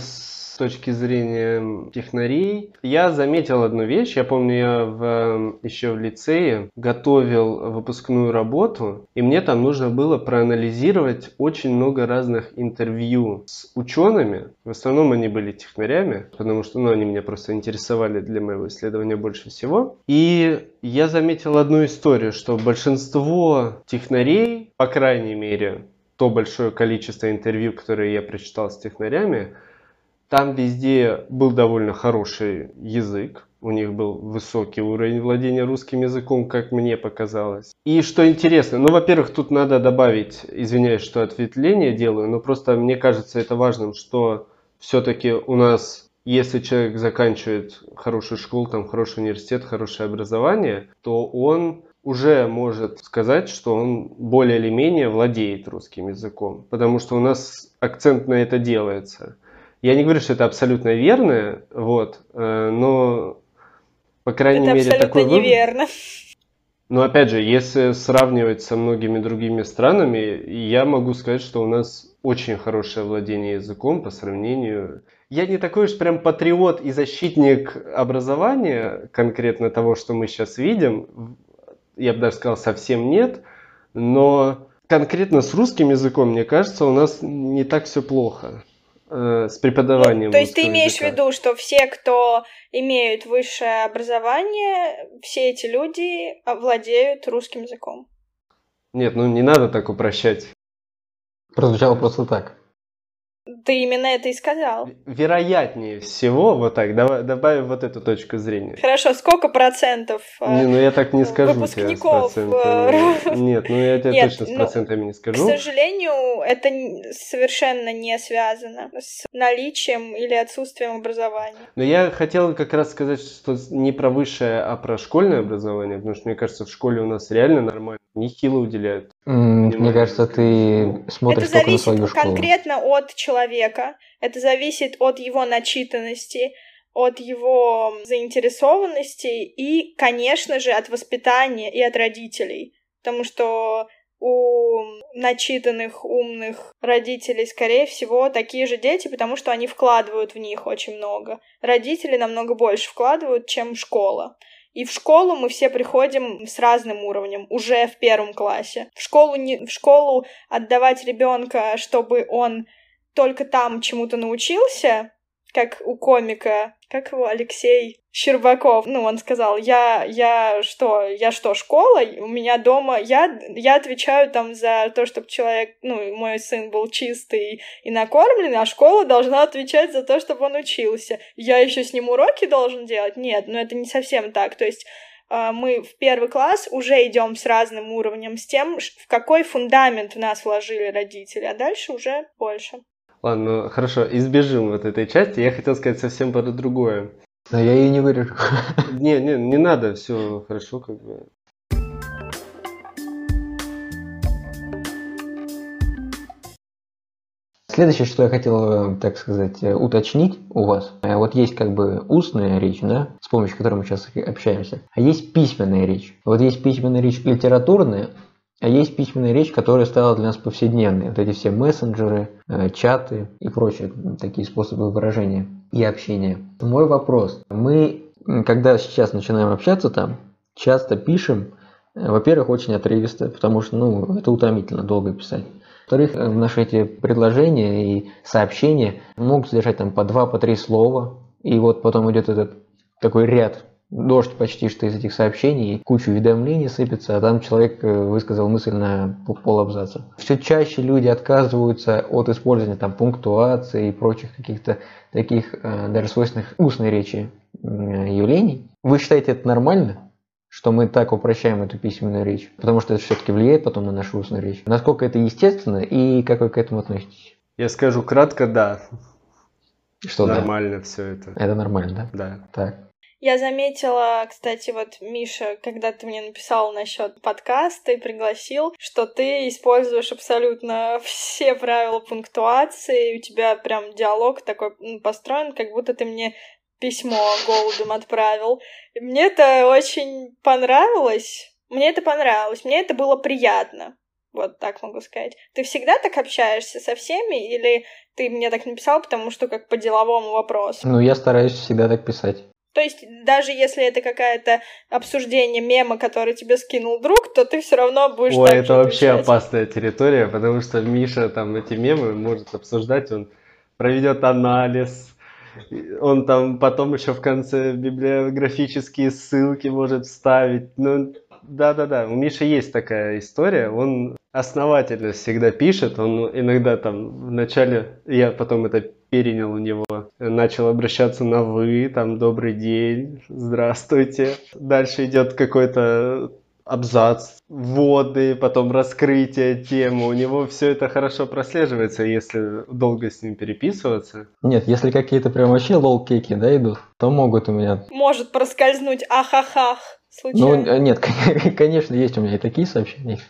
с точки зрения технарей. Я заметил одну вещь. Я помню, я в, еще в лицее готовил выпускную работу, и мне там нужно было проанализировать очень много разных интервью с учеными. В основном они были технарями, потому что ну, они меня просто интересовали для моего исследования больше всего. И я заметил одну историю, что большинство технарей, по крайней мере, то большое количество интервью, которые я прочитал с технарями, там везде был довольно хороший язык, у них был высокий уровень владения русским языком, как мне показалось. И что интересно, ну, во-первых, тут надо добавить, извиняюсь, что ответвление делаю, но просто мне кажется это важным, что все-таки у нас, если человек заканчивает хорошую школу, там, хороший университет, хорошее образование, то он уже может сказать, что он более или менее владеет русским языком, потому что у нас акцент на это делается. Я не говорю, что это абсолютно верно, вот, э, но по крайней это мере такой вывод. неверно. Но опять же, если сравнивать со многими другими странами, я могу сказать, что у нас очень хорошее владение языком по сравнению. Я не такой уж прям патриот и защитник образования, конкретно того, что мы сейчас видим я бы даже сказал, совсем нет. Но конкретно с русским языком, мне кажется, у нас не так все плохо э, с преподаванием. Ну, то есть ты имеешь языка. в виду, что все, кто имеют высшее образование, все эти люди владеют русским языком? Нет, ну не надо так упрощать. Прозвучало просто так. Ты именно это и сказал. Вероятнее всего, вот так, давай, добавим вот эту точку зрения. Хорошо, сколько процентов Не, ну я так не скажу выпускников... тебе с процентами. Э, Нет, ну я тебе Нет, точно с ну, процентами не скажу. К сожалению, это совершенно не связано с наличием или отсутствием образования. Но я хотел как раз сказать, что не про высшее, а про школьное образование, потому что, мне кажется, в школе у нас реально нормально, нехило уделяют. Мне кажется, ты смотришь это только на свою школу. Конкретно от человека человека, это зависит от его начитанности, от его заинтересованности и, конечно же, от воспитания и от родителей. Потому что у начитанных, умных родителей, скорее всего, такие же дети, потому что они вкладывают в них очень много. Родители намного больше вкладывают, чем школа. И в школу мы все приходим с разным уровнем, уже в первом классе. В школу, не, в школу отдавать ребенка, чтобы он только там чему-то научился, как у комика, как его, Алексей Щербаков, ну, он сказал, я, я что, я что, школа? У меня дома, я, я отвечаю там за то, чтобы человек, ну, мой сын был чистый и накормленный, а школа должна отвечать за то, чтобы он учился. Я еще с ним уроки должен делать? Нет, ну, это не совсем так, то есть а, мы в первый класс уже идем с разным уровнем, с тем, в какой фундамент в нас вложили родители, а дальше уже больше. Ладно, ну, хорошо, избежим вот этой части. Я хотел сказать совсем про другое. Но я ее не вырежу. Не, не, не надо, все хорошо как бы. Следующее, что я хотел, так сказать, уточнить у вас. Вот есть как бы устная речь, да, с помощью которой мы сейчас общаемся, а есть письменная речь. Вот есть письменная речь литературная, а есть письменная речь, которая стала для нас повседневной. Вот эти все мессенджеры, э, чаты и прочие такие способы выражения и общения. Мой вопрос. Мы, когда сейчас начинаем общаться там, часто пишем, э, во-первых, очень отрывисто, потому что ну, это утомительно долго писать. Во-вторых, э, наши эти предложения и сообщения могут содержать там по два, по три слова. И вот потом идет этот такой ряд дождь почти что из этих сообщений, кучу уведомлений сыпется, а там человек э, высказал мысль на полабзаца. Все чаще люди отказываются от использования там пунктуации и прочих каких-то таких э, даже свойственных устной речи явлений. Вы считаете это нормально? что мы так упрощаем эту письменную речь, потому что это все-таки влияет потом на нашу устную речь. Насколько это естественно и как вы к этому относитесь? Я скажу кратко, да. Что нормально да? все это. Это нормально, да? Да. Так. Я заметила, кстати, вот, Миша, когда ты мне написал насчет подкаста и пригласил, что ты используешь абсолютно все правила пунктуации, у тебя прям диалог такой построен, как будто ты мне письмо голубем отправил. И мне это очень понравилось. Мне это понравилось, мне это было приятно. Вот так могу сказать. Ты всегда так общаешься со всеми, или ты мне так написал, потому что как по деловому вопросу? Ну, я стараюсь всегда так писать. То есть, даже если это какая-то обсуждение мема, который тебе скинул друг, то ты все равно будешь Ой, это вообще отвечать. опасная территория, потому что Миша там эти мемы может обсуждать, он проведет анализ, он там потом еще в конце библиографические ссылки может вставить. Ну, да-да-да, у Миши есть такая история, он основательно всегда пишет, он иногда там вначале, я потом это перенял у него, начал обращаться на «вы», там «добрый день», «здравствуйте». Дальше идет какой-то абзац, вводы, потом раскрытие темы. У него все это хорошо прослеживается, если долго с ним переписываться. Нет, если какие-то прям вообще лол-кейки, да, идут, то могут у меня. Может проскользнуть ахахах случайно. э, нет, конечно, есть у меня и такие сообщения,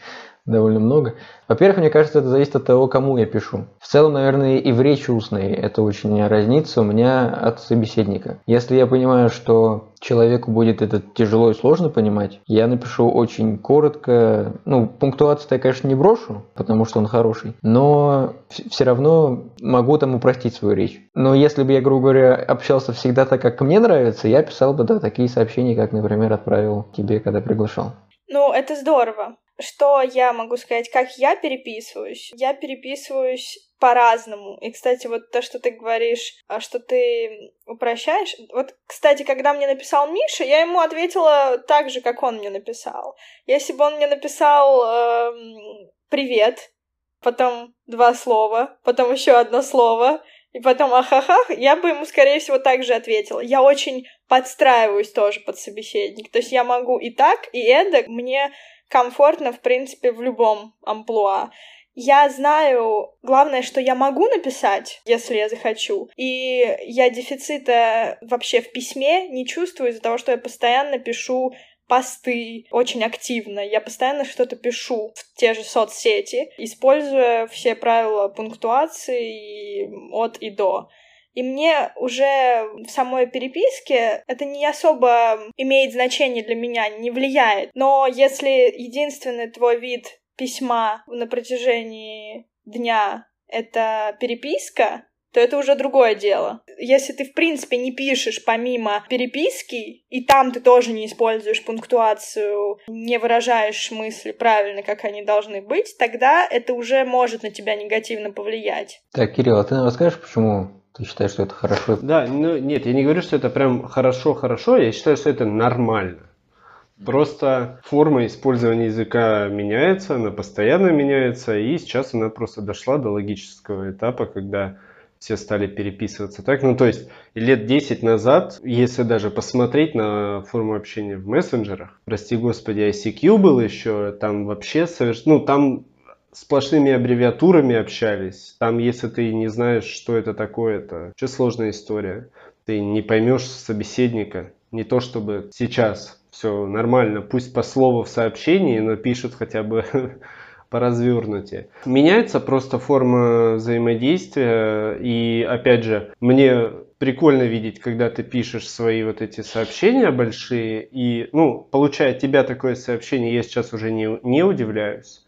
довольно много. Во-первых, мне кажется, это зависит от того, кому я пишу. В целом, наверное, и в речи устной это очень разнится у меня от собеседника. Если я понимаю, что человеку будет это тяжело и сложно понимать, я напишу очень коротко. Ну, пунктуацию я, конечно, не брошу, потому что он хороший, но все равно могу там упростить свою речь. Но если бы я, грубо говоря, общался всегда так, как мне нравится, я писал бы, да, такие сообщения, как, например, отправил тебе, когда приглашал. Ну, это здорово. Что я могу сказать, как я переписываюсь? Я переписываюсь по-разному. И, кстати, вот то, что ты говоришь, а, что ты упрощаешь. Вот, кстати, когда мне написал Миша, я ему ответила так же, как он мне написал. Если бы он мне написал эм, «Привет», потом два слова, потом еще одно слово, и потом ахахах, я бы ему, скорее всего, так же ответила. Я очень подстраиваюсь тоже под собеседник. То есть я могу и так, и эдак. Мне комфортно, в принципе, в любом амплуа. Я знаю, главное, что я могу написать, если я захочу. И я дефицита вообще в письме не чувствую из-за того, что я постоянно пишу посты очень активно. Я постоянно что-то пишу в те же соцсети, используя все правила пунктуации от и до. И мне уже в самой переписке это не особо имеет значение для меня, не влияет. Но если единственный твой вид письма на протяжении дня — это переписка, то это уже другое дело. Если ты, в принципе, не пишешь помимо переписки, и там ты тоже не используешь пунктуацию, не выражаешь мысли правильно, как они должны быть, тогда это уже может на тебя негативно повлиять. Так, Кирилл, а ты нам расскажешь, почему ты считаешь, что это хорошо? Да, ну нет, я не говорю, что это прям хорошо-хорошо, я считаю, что это нормально. Просто форма использования языка меняется, она постоянно меняется, и сейчас она просто дошла до логического этапа, когда все стали переписываться так. Ну, то есть лет 10 назад, если даже посмотреть на форму общения в мессенджерах, прости господи, ICQ был еще, там вообще совершенно, ну, там сплошными аббревиатурами общались. Там, если ты не знаешь, что это такое, это вообще сложная история. Ты не поймешь собеседника. Не то чтобы сейчас все нормально, пусть по слову в сообщении, но пишут хотя бы по развернуте. Меняется просто форма взаимодействия, и опять же, мне прикольно видеть, когда ты пишешь свои вот эти сообщения большие, и, ну, получая от тебя такое сообщение, я сейчас уже не, не удивляюсь.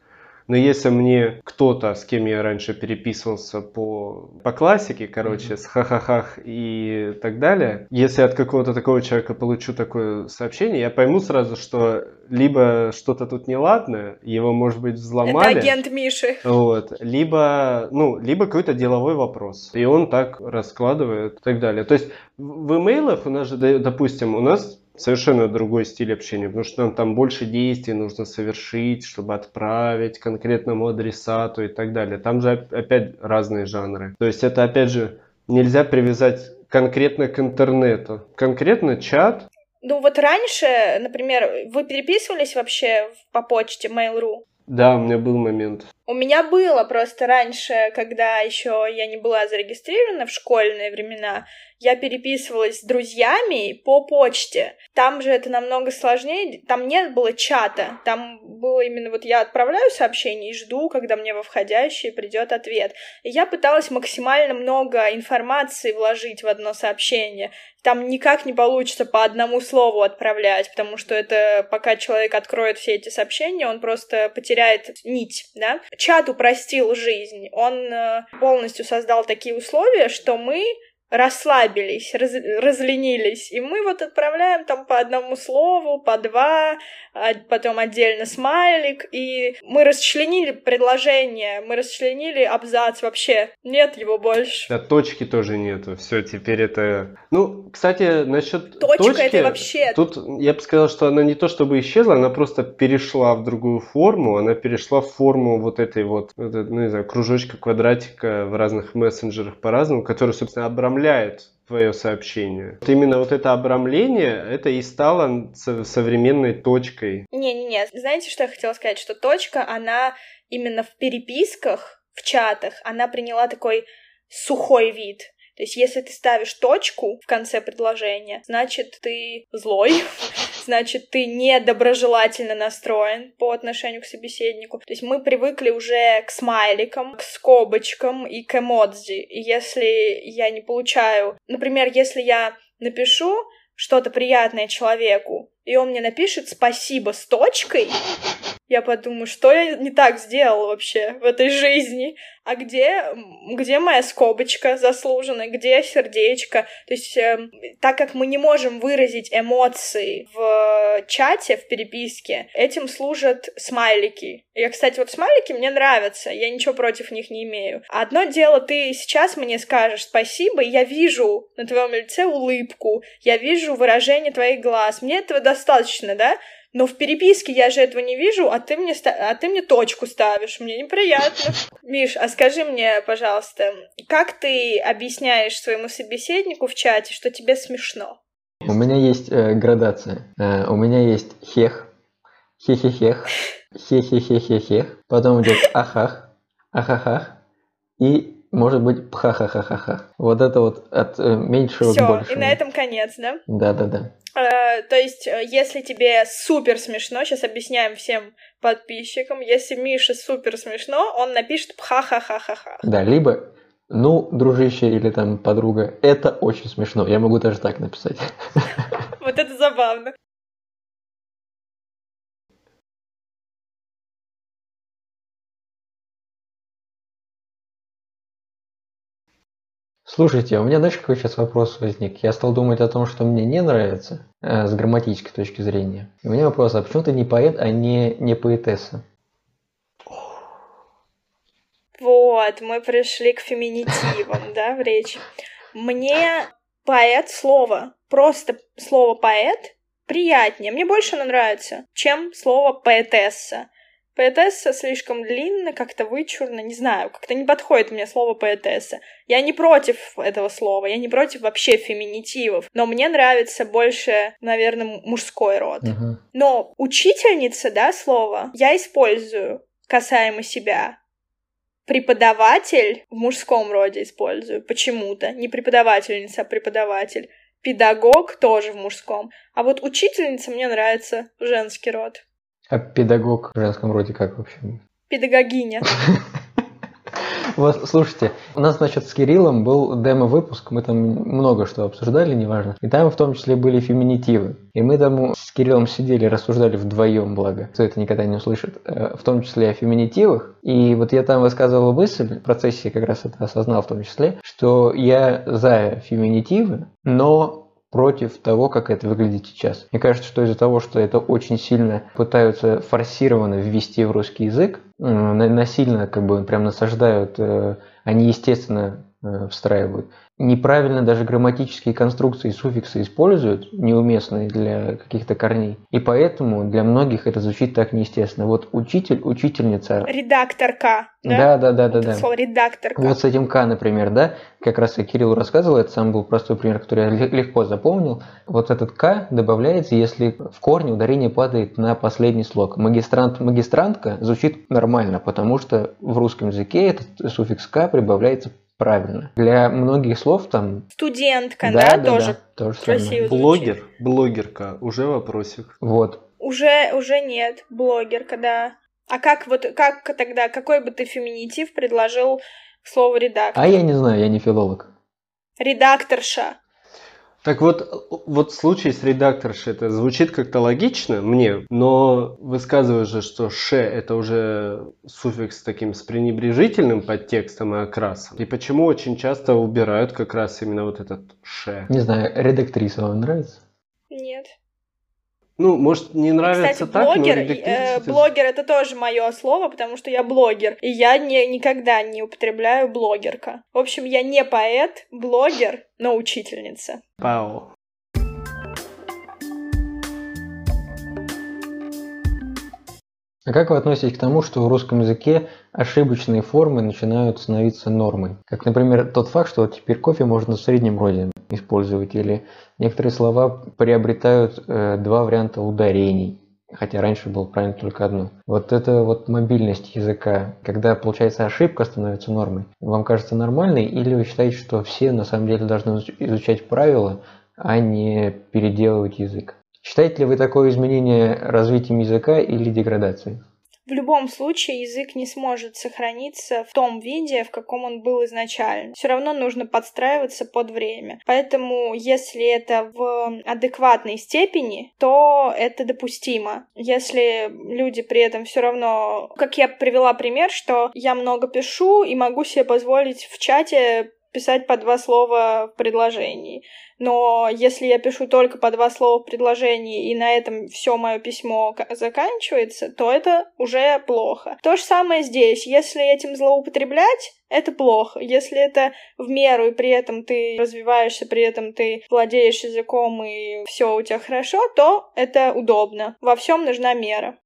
Но если мне кто-то, с кем я раньше переписывался по, по классике, короче, mm-hmm. с ха-ха-хах и так далее, если от какого-то такого человека получу такое сообщение, я пойму сразу, что либо что-то тут неладное, его, может быть, взломали. Это агент Миши. Вот. Либо, ну, либо какой-то деловой вопрос. И он так раскладывает и так далее. То есть в имейлах у нас же, допустим, у нас совершенно другой стиль общения, потому что нам там больше действий нужно совершить, чтобы отправить конкретному адресату и так далее. Там же опять разные жанры. То есть это опять же нельзя привязать конкретно к интернету. Конкретно чат. Ну вот раньше, например, вы переписывались вообще по почте Mail.ru? Да, у меня был момент. У меня было просто раньше, когда еще я не была зарегистрирована в школьные времена, я переписывалась с друзьями по почте. Там же это намного сложнее, там нет было чата, там было именно вот я отправляю сообщение и жду, когда мне во входящий придет ответ. И я пыталась максимально много информации вложить в одно сообщение. Там никак не получится по одному слову отправлять, потому что это пока человек откроет все эти сообщения, он просто потеряет нить, да. Чат упростил жизнь, он э, полностью создал такие условия, что мы расслабились, раз, разленились. И мы вот отправляем там по одному слову, по два, а потом отдельно смайлик, и мы расчленили предложение, мы расчленили абзац вообще. Нет его больше. Да, точки тоже нету. Все, теперь это... Ну, кстати, насчет Точка точки, это вообще... Тут я бы сказал, что она не то чтобы исчезла, она просто перешла в другую форму, она перешла в форму вот этой вот, ну, не знаю, кружочка, квадратика в разных мессенджерах по-разному, который, собственно, обрамляет обрамляет твое сообщение. Вот именно вот это обрамление, это и стало современной точкой. Не-не-не, знаете, что я хотела сказать? Что точка, она именно в переписках, в чатах, она приняла такой сухой вид. То есть, если ты ставишь точку в конце предложения, значит, ты злой, значит, ты недоброжелательно настроен по отношению к собеседнику. То есть мы привыкли уже к смайликам, к скобочкам и к эмодзи. И если я не получаю... Например, если я напишу что-то приятное человеку, и он мне напишет «спасибо» с точкой, я подумаю, что я не так сделал вообще в этой жизни, а где, где моя скобочка заслуженная, где сердечко. То есть, э, так как мы не можем выразить эмоции в чате, в переписке, этим служат смайлики. Я, кстати, вот смайлики мне нравятся, я ничего против них не имею. Одно дело, ты сейчас мне скажешь спасибо, и я вижу на твоем лице улыбку, я вижу выражение твоих глаз, мне этого достаточно, да? Но в переписке я же этого не вижу, а ты мне, а ты мне точку ставишь. Мне неприятно. Миш, а скажи мне, пожалуйста, как ты объясняешь своему собеседнику в чате, что тебе смешно? У меня есть э, градация. Э, у меня есть хех, хе-хе-хех, хе-хе-хе-хе-хех. Потом идет ахах, ахахах. И может быть пха-ха-ха-ха-ха. Вот это вот от э, меньшего Всё, к большему. и на этом конец, да? Да-да-да. Э, то есть, э, если тебе супер смешно, сейчас объясняем всем подписчикам, если Мише супер смешно, он напишет пха-ха-ха-ха-ха. Да, либо ну, дружище или там подруга, это очень смешно. Я могу даже так написать. Вот это забавно. Слушайте, у меня, знаешь, какой сейчас вопрос возник? Я стал думать о том, что мне не нравится э, с грамматической точки зрения. И у меня вопрос, а почему ты не поэт, а не, не поэтесса? Вот, мы пришли к феминитивам, да, в речи. Мне поэт слово, просто слово поэт приятнее, мне больше оно нравится, чем слово поэтесса. Поэтесса слишком длинно, как-то вычурно, не знаю, как-то не подходит мне слово поэтесса. Я не против этого слова, я не против вообще феминитивов, но мне нравится больше, наверное, мужской род. Uh-huh. Но учительница, да, слово, я использую касаемо себя. Преподаватель в мужском роде использую почему-то. Не преподавательница, а преподаватель. Педагог тоже в мужском. А вот учительница мне нравится женский род. А педагог в женском роде как вообще? Педагогиня. Вот, слушайте, у нас, значит, с Кириллом был демо-выпуск, мы там много что обсуждали, неважно. И там в том числе были феминитивы. И мы там с Кириллом сидели, рассуждали вдвоем, благо, кто это никогда не услышит, э, в том числе о феминитивах. И вот я там высказывал мысль, в процессе как раз это осознал в том числе, что я за феминитивы, но против того, как это выглядит сейчас. Мне кажется, что из-за того, что это очень сильно пытаются форсированно ввести в русский язык, насильно как бы прям насаждают, э, они, естественно, встраивают. Неправильно даже грамматические конструкции и суффиксы используют, неуместные для каких-то корней. И поэтому для многих это звучит так неестественно. Вот учитель, учительница. Редакторка. Да, да, да, да, да. Слово редакторка. Вот с этим К, например, да, как раз я Кирилл рассказывал, это сам был простой пример, который я легко запомнил. Вот этот К добавляется, если в корне ударение падает на последний слог. Магистрант, магистрантка звучит нормально, потому что в русском языке этот суффикс К прибавляется правильно. Для многих слов там... Студентка, да, да, да тоже, да, тоже красиво. Блогер, блогерка, уже вопросик. Вот. Уже, уже нет, блогерка, да. А как вот, как тогда, какой бы ты феминитив предложил к слову редактор? А я не знаю, я не филолог. Редакторша. Так вот, вот случай с редакторшей, это звучит как-то логично мне, но высказываешь же, что «ше» — это уже суффикс таким с пренебрежительным подтекстом и окрасом. И почему очень часто убирают как раз именно вот этот «ше»? Не знаю, редактриса вам нравится? Нет. Ну, может, не нравится Кстати, так, блогер, но э, блогер это тоже мое слово, потому что я блогер. И я не, никогда не употребляю блогерка. В общем, я не поэт, блогер, но учительница. Пау. А как вы относитесь к тому, что в русском языке ошибочные формы начинают становиться нормой? Как, например, тот факт, что теперь кофе можно в среднем роде использовать, или некоторые слова приобретают э, два варианта ударений, хотя раньше было правильно только одно. Вот это вот мобильность языка, когда, получается, ошибка становится нормой, вам кажется нормальной, или вы считаете, что все на самом деле должны изучать правила, а не переделывать язык? Считаете ли вы такое изменение развитием языка или деградацией? В любом случае язык не сможет сохраниться в том виде, в каком он был изначально. Все равно нужно подстраиваться под время. Поэтому, если это в адекватной степени, то это допустимо. Если люди при этом все равно, как я привела пример, что я много пишу и могу себе позволить в чате писать по два слова в предложении но если я пишу только по два слова в предложении, и на этом все мое письмо заканчивается, то это уже плохо. То же самое здесь. Если этим злоупотреблять, это плохо. Если это в меру, и при этом ты развиваешься, при этом ты владеешь языком, и все у тебя хорошо, то это удобно. Во всем нужна мера.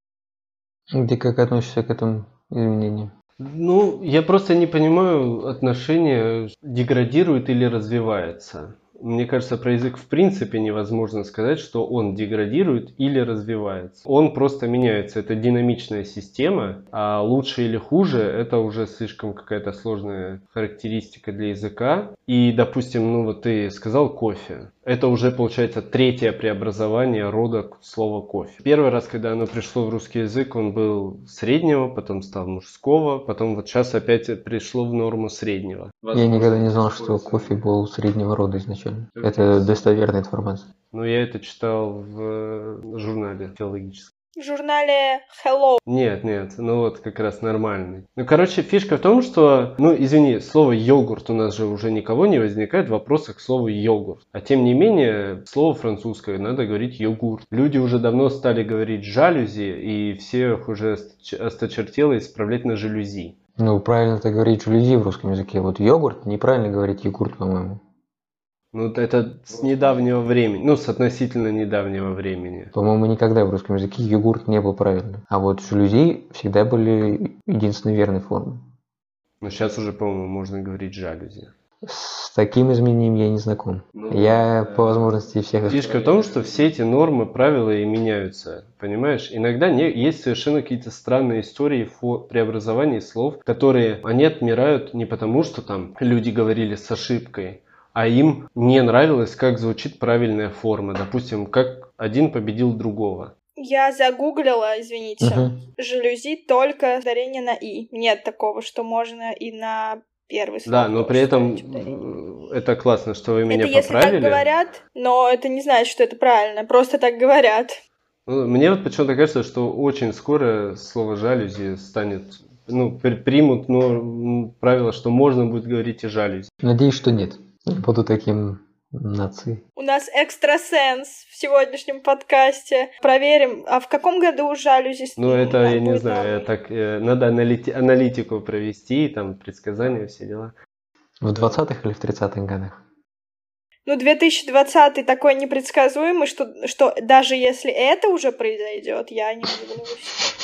Ты как относишься к этому изменению? Ну, я просто не понимаю отношения, деградирует или развивается мне кажется, про язык в принципе невозможно сказать, что он деградирует или развивается. Он просто меняется. Это динамичная система, а лучше или хуже это уже слишком какая-то сложная характеристика для языка. И, допустим, ну вот ты сказал кофе. Это уже получается третье преобразование рода слова кофе. Первый раз, когда оно пришло в русский язык, он был среднего, потом стал мужского, потом вот сейчас опять пришло в норму среднего. Возможно, Я никогда не знал, что кофе был среднего рода изначально. Это достоверная информация. Ну, я это читал в журнале филологическом. В журнале Hello. Нет, нет, ну вот как раз нормальный. Ну, короче, фишка в том, что, ну, извини, слово йогурт у нас же уже никого не возникает в вопросах к слову йогурт. А тем не менее, слово французское, надо говорить йогурт. Люди уже давно стали говорить жалюзи, и всех уже осточертело исправлять на жалюзи. Ну, правильно это говорить жалюзи в русском языке. Вот йогурт, неправильно говорить йогурт, по-моему. Ну, это с недавнего времени, ну, с относительно недавнего времени. По-моему, никогда в русском языке йогурт не был правильным. А вот жалюзи всегда были единственной верной формой. Но сейчас уже, по-моему, можно говорить жалюзи. С таким изменением я не знаком. Ну, я по возможности всех... Фишка в том, что все эти нормы, правила и меняются. Понимаешь? Иногда не, есть совершенно какие-то странные истории по преобразованию слов, которые они отмирают не потому, что там люди говорили с ошибкой, а им не нравилось, как звучит правильная форма. Допустим, как один победил другого. Я загуглила, извините, uh-huh. жалюзи только ударение на «и». Нет такого, что можно и на первый слог. Да, но при этом ударение. это классно, что вы меня это поправили. если так говорят, но это не значит, что это правильно, просто так говорят. Ну, мне вот почему-то кажется, что очень скоро слово «жалюзи» станет ну, примут но правило, что можно будет говорить и жалюзи. Надеюсь, что нет. Буду таким нации. У нас экстрасенс в сегодняшнем подкасте. Проверим, а в каком году жалюзи Ну, это я не знаю, я так, э, надо аналити- аналитику провести, там, предсказания, все дела. В 20-х или в 30-х годах? Ну, 2020 такой непредсказуемый, что, что даже если это уже произойдет, я не удивлюсь.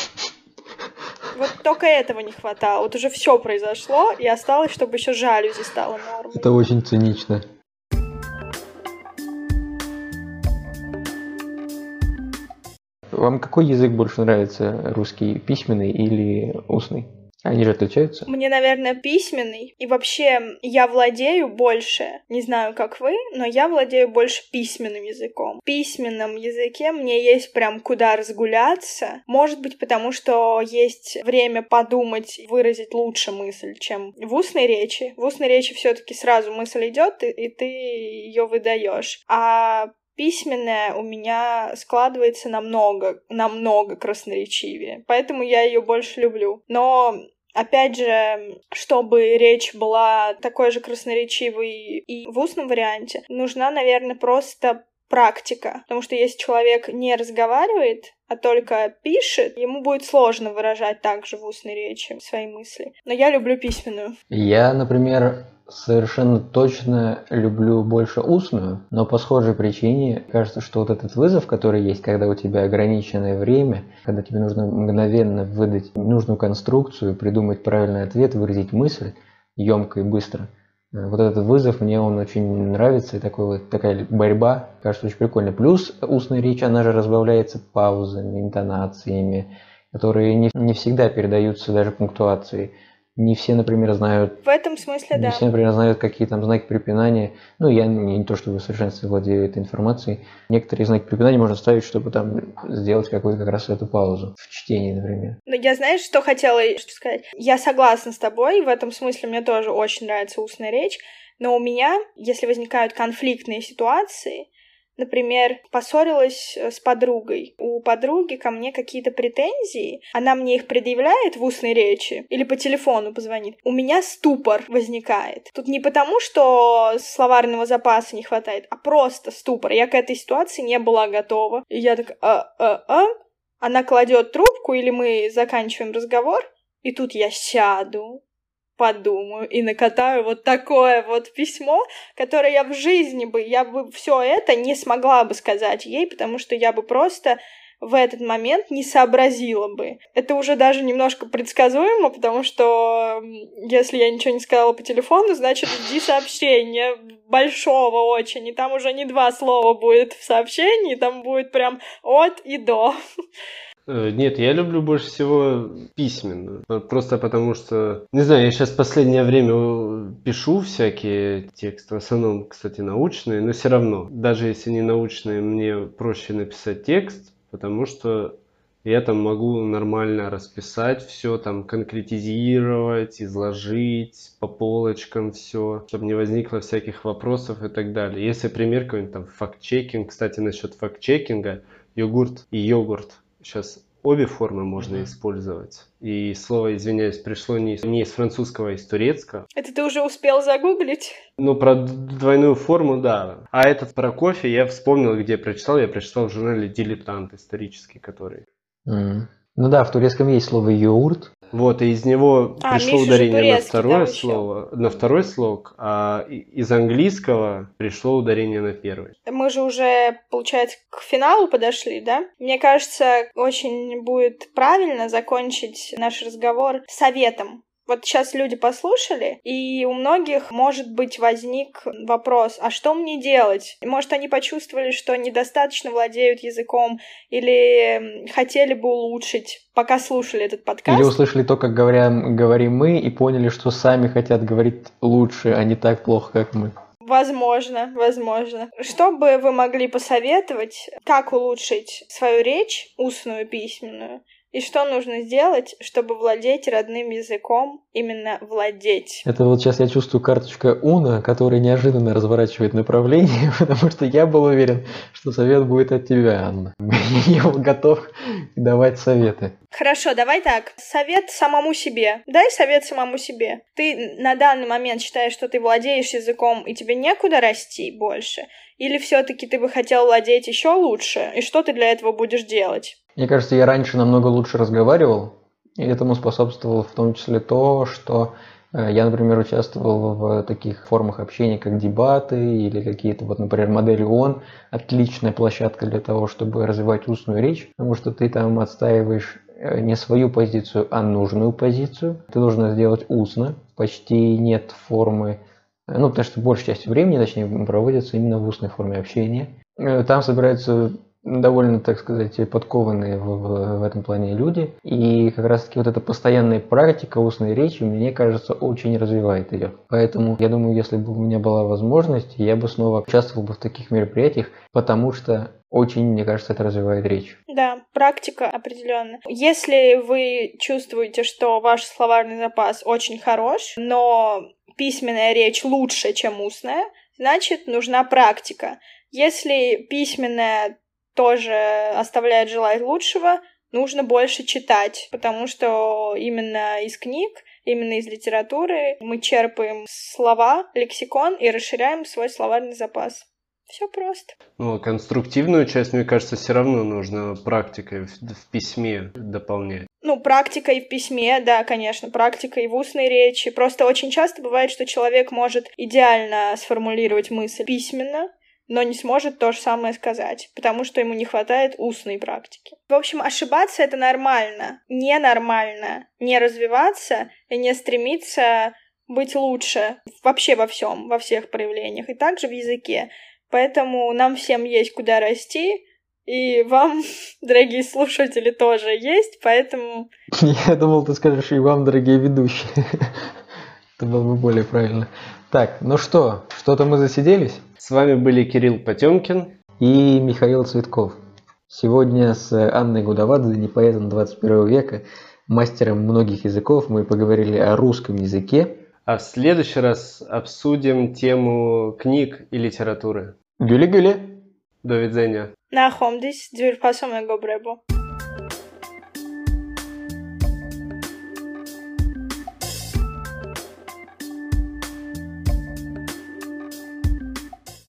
Вот только этого не хватало. Вот уже все произошло, и осталось, чтобы еще жалюзи стало нормой. Это очень цинично. Вам какой язык больше нравится, русский письменный или устный? Они же отличаются? Мне, наверное, письменный. И вообще, я владею больше, не знаю, как вы, но я владею больше письменным языком. В письменном языке мне есть прям куда разгуляться. Может быть, потому что есть время подумать, выразить лучше мысль, чем в устной речи. В устной речи все-таки сразу мысль идет, и ты ее выдаешь. А письменная у меня складывается намного, намного красноречивее. Поэтому я ее больше люблю. Но Опять же, чтобы речь была такой же красноречивой и в устном варианте, нужна, наверное, просто практика. Потому что если человек не разговаривает, а только пишет, ему будет сложно выражать также в устной речи свои мысли. Но я люблю письменную. Я, например, совершенно точно люблю больше устную, но по схожей причине кажется, что вот этот вызов, который есть, когда у тебя ограниченное время, когда тебе нужно мгновенно выдать нужную конструкцию, придумать правильный ответ, выразить мысль емко и быстро. Э, вот этот вызов, мне он очень нравится, и такой вот, такая борьба, кажется, очень прикольно. Плюс устная речь, она же разбавляется паузами, интонациями, которые не, не всегда передаются даже пунктуацией. Не все, например, знают... В этом смысле, не да. Не все, например, знают какие там знаки препинания. Ну, я не, не то чтобы в совершенстве владею этой информацией. Некоторые знаки препинания можно ставить, чтобы там сделать какую-то как раз эту паузу в чтении, например. Но я знаешь, что хотела сказать? Я согласна с тобой, в этом смысле мне тоже очень нравится устная речь, но у меня, если возникают конфликтные ситуации, Например, поссорилась э, с подругой. У подруги ко мне какие-то претензии, она мне их предъявляет в устной речи или по телефону позвонит. У меня ступор возникает. Тут не потому, что словарного запаса не хватает, а просто ступор. Я к этой ситуации не была готова. И я так, а, а, а. Она кладет трубку или мы заканчиваем разговор, и тут я сяду, подумаю и накатаю вот такое вот письмо, которое я в жизни бы, я бы все это не смогла бы сказать ей, потому что я бы просто в этот момент не сообразила бы. Это уже даже немножко предсказуемо, потому что если я ничего не сказала по телефону, значит, жди сообщения большого очень, и там уже не два слова будет в сообщении, там будет прям от и до. Э, нет, я люблю больше всего письменно. Просто потому что, не знаю, я сейчас в последнее время пишу всякие тексты, в основном, кстати, научные, но все равно, даже если не научные, мне проще написать текст, потому что я там могу нормально расписать все, там конкретизировать, изложить по полочкам все, чтобы не возникло всяких вопросов и так далее. Если пример какой-нибудь там факт-чекинг, кстати, насчет факт-чекинга, йогурт и йогурт Сейчас обе формы можно mm-hmm. использовать. И слово, извиняюсь, пришло не, не из французского, а из турецкого. Это ты уже успел загуглить? Ну, про двойную форму, да. А этот про кофе я вспомнил, где я прочитал. Я прочитал в журнале «Дилетант» исторический, который. Mm-hmm. Ну да, в турецком есть слово йогурт. Вот, и из него а, пришло Миша ударение на второе слово, на второй слог, а из английского пришло ударение на первый. Мы же уже, получается, к финалу подошли, да? Мне кажется, очень будет правильно закончить наш разговор советом вот сейчас люди послушали, и у многих, может быть, возник вопрос, а что мне делать? Может, они почувствовали, что недостаточно владеют языком, или хотели бы улучшить, пока слушали этот подкаст. Или услышали то, как говорим, говорим мы, и поняли, что сами хотят говорить лучше, а не так плохо, как мы. Возможно, возможно. Что бы вы могли посоветовать, как улучшить свою речь, устную, письменную, и что нужно сделать, чтобы владеть родным языком, именно владеть? Это вот сейчас я чувствую карточка Уна, которая неожиданно разворачивает направление, потому что я был уверен, что совет будет от тебя, Анна. Я был готов давать советы. Хорошо, давай так. Совет самому себе. Дай совет самому себе. Ты на данный момент считаешь, что ты владеешь языком, и тебе некуда расти больше? Или все-таки ты бы хотел владеть еще лучше? И что ты для этого будешь делать? Мне кажется, я раньше намного лучше разговаривал, и этому способствовало в том числе то, что Э, я, например, участвовал в таких формах общения, как дебаты или какие-то, вот, например, модели ООН. Отличная площадка для того, чтобы развивать устную речь, потому что ты там отстаиваешь э, не свою позицию, а нужную позицию. Ты должен сделать устно. Почти нет формы, э, ну, потому что большая часть времени, точнее, проводится именно в устной форме общения. Там собираются довольно, так сказать, подкованные в, в, в этом плане люди. И как раз-таки вот эта постоянная практика устной речи, мне кажется, очень развивает ее. Поэтому я думаю, если бы у меня была возможность, я бы снова участвовал бы в таких мероприятиях, потому что очень, мне кажется, это развивает речь. Да, практика определенно. Если вы чувствуете, что ваш словарный запас очень хорош, но письменная речь лучше, чем устная, значит, нужна практика. Если письменная тоже оставляет желать лучшего, нужно больше читать, потому что именно из книг, именно из литературы мы черпаем слова, лексикон и расширяем свой словарный запас. Все просто. Ну, а конструктивную часть, мне кажется, все равно нужно практикой в, в письме дополнять. Ну, практика и в письме, да, конечно, практика и в устной речи. Просто очень часто бывает, что человек может идеально сформулировать мысль письменно, но не сможет то же самое сказать, потому что ему не хватает устной практики. В общем, ошибаться это нормально. Ненормально не развиваться и не стремиться быть лучше вообще во всем, во всех проявлениях, и также в языке. Поэтому нам всем есть куда расти, и вам, дорогие слушатели, тоже есть, поэтому... Я думал, ты скажешь, и вам, дорогие ведущие. Это было бы более правильно. Так, ну что, что-то мы засиделись? С вами были Кирилл Потемкин и Михаил Цветков. Сегодня с Анной Гудовадзе, не поэтом 21 века, мастером многих языков, мы поговорили о русском языке. А в следующий раз обсудим тему книг и литературы. Гюли-гюли. До видения. Нахомдись, дверь по самому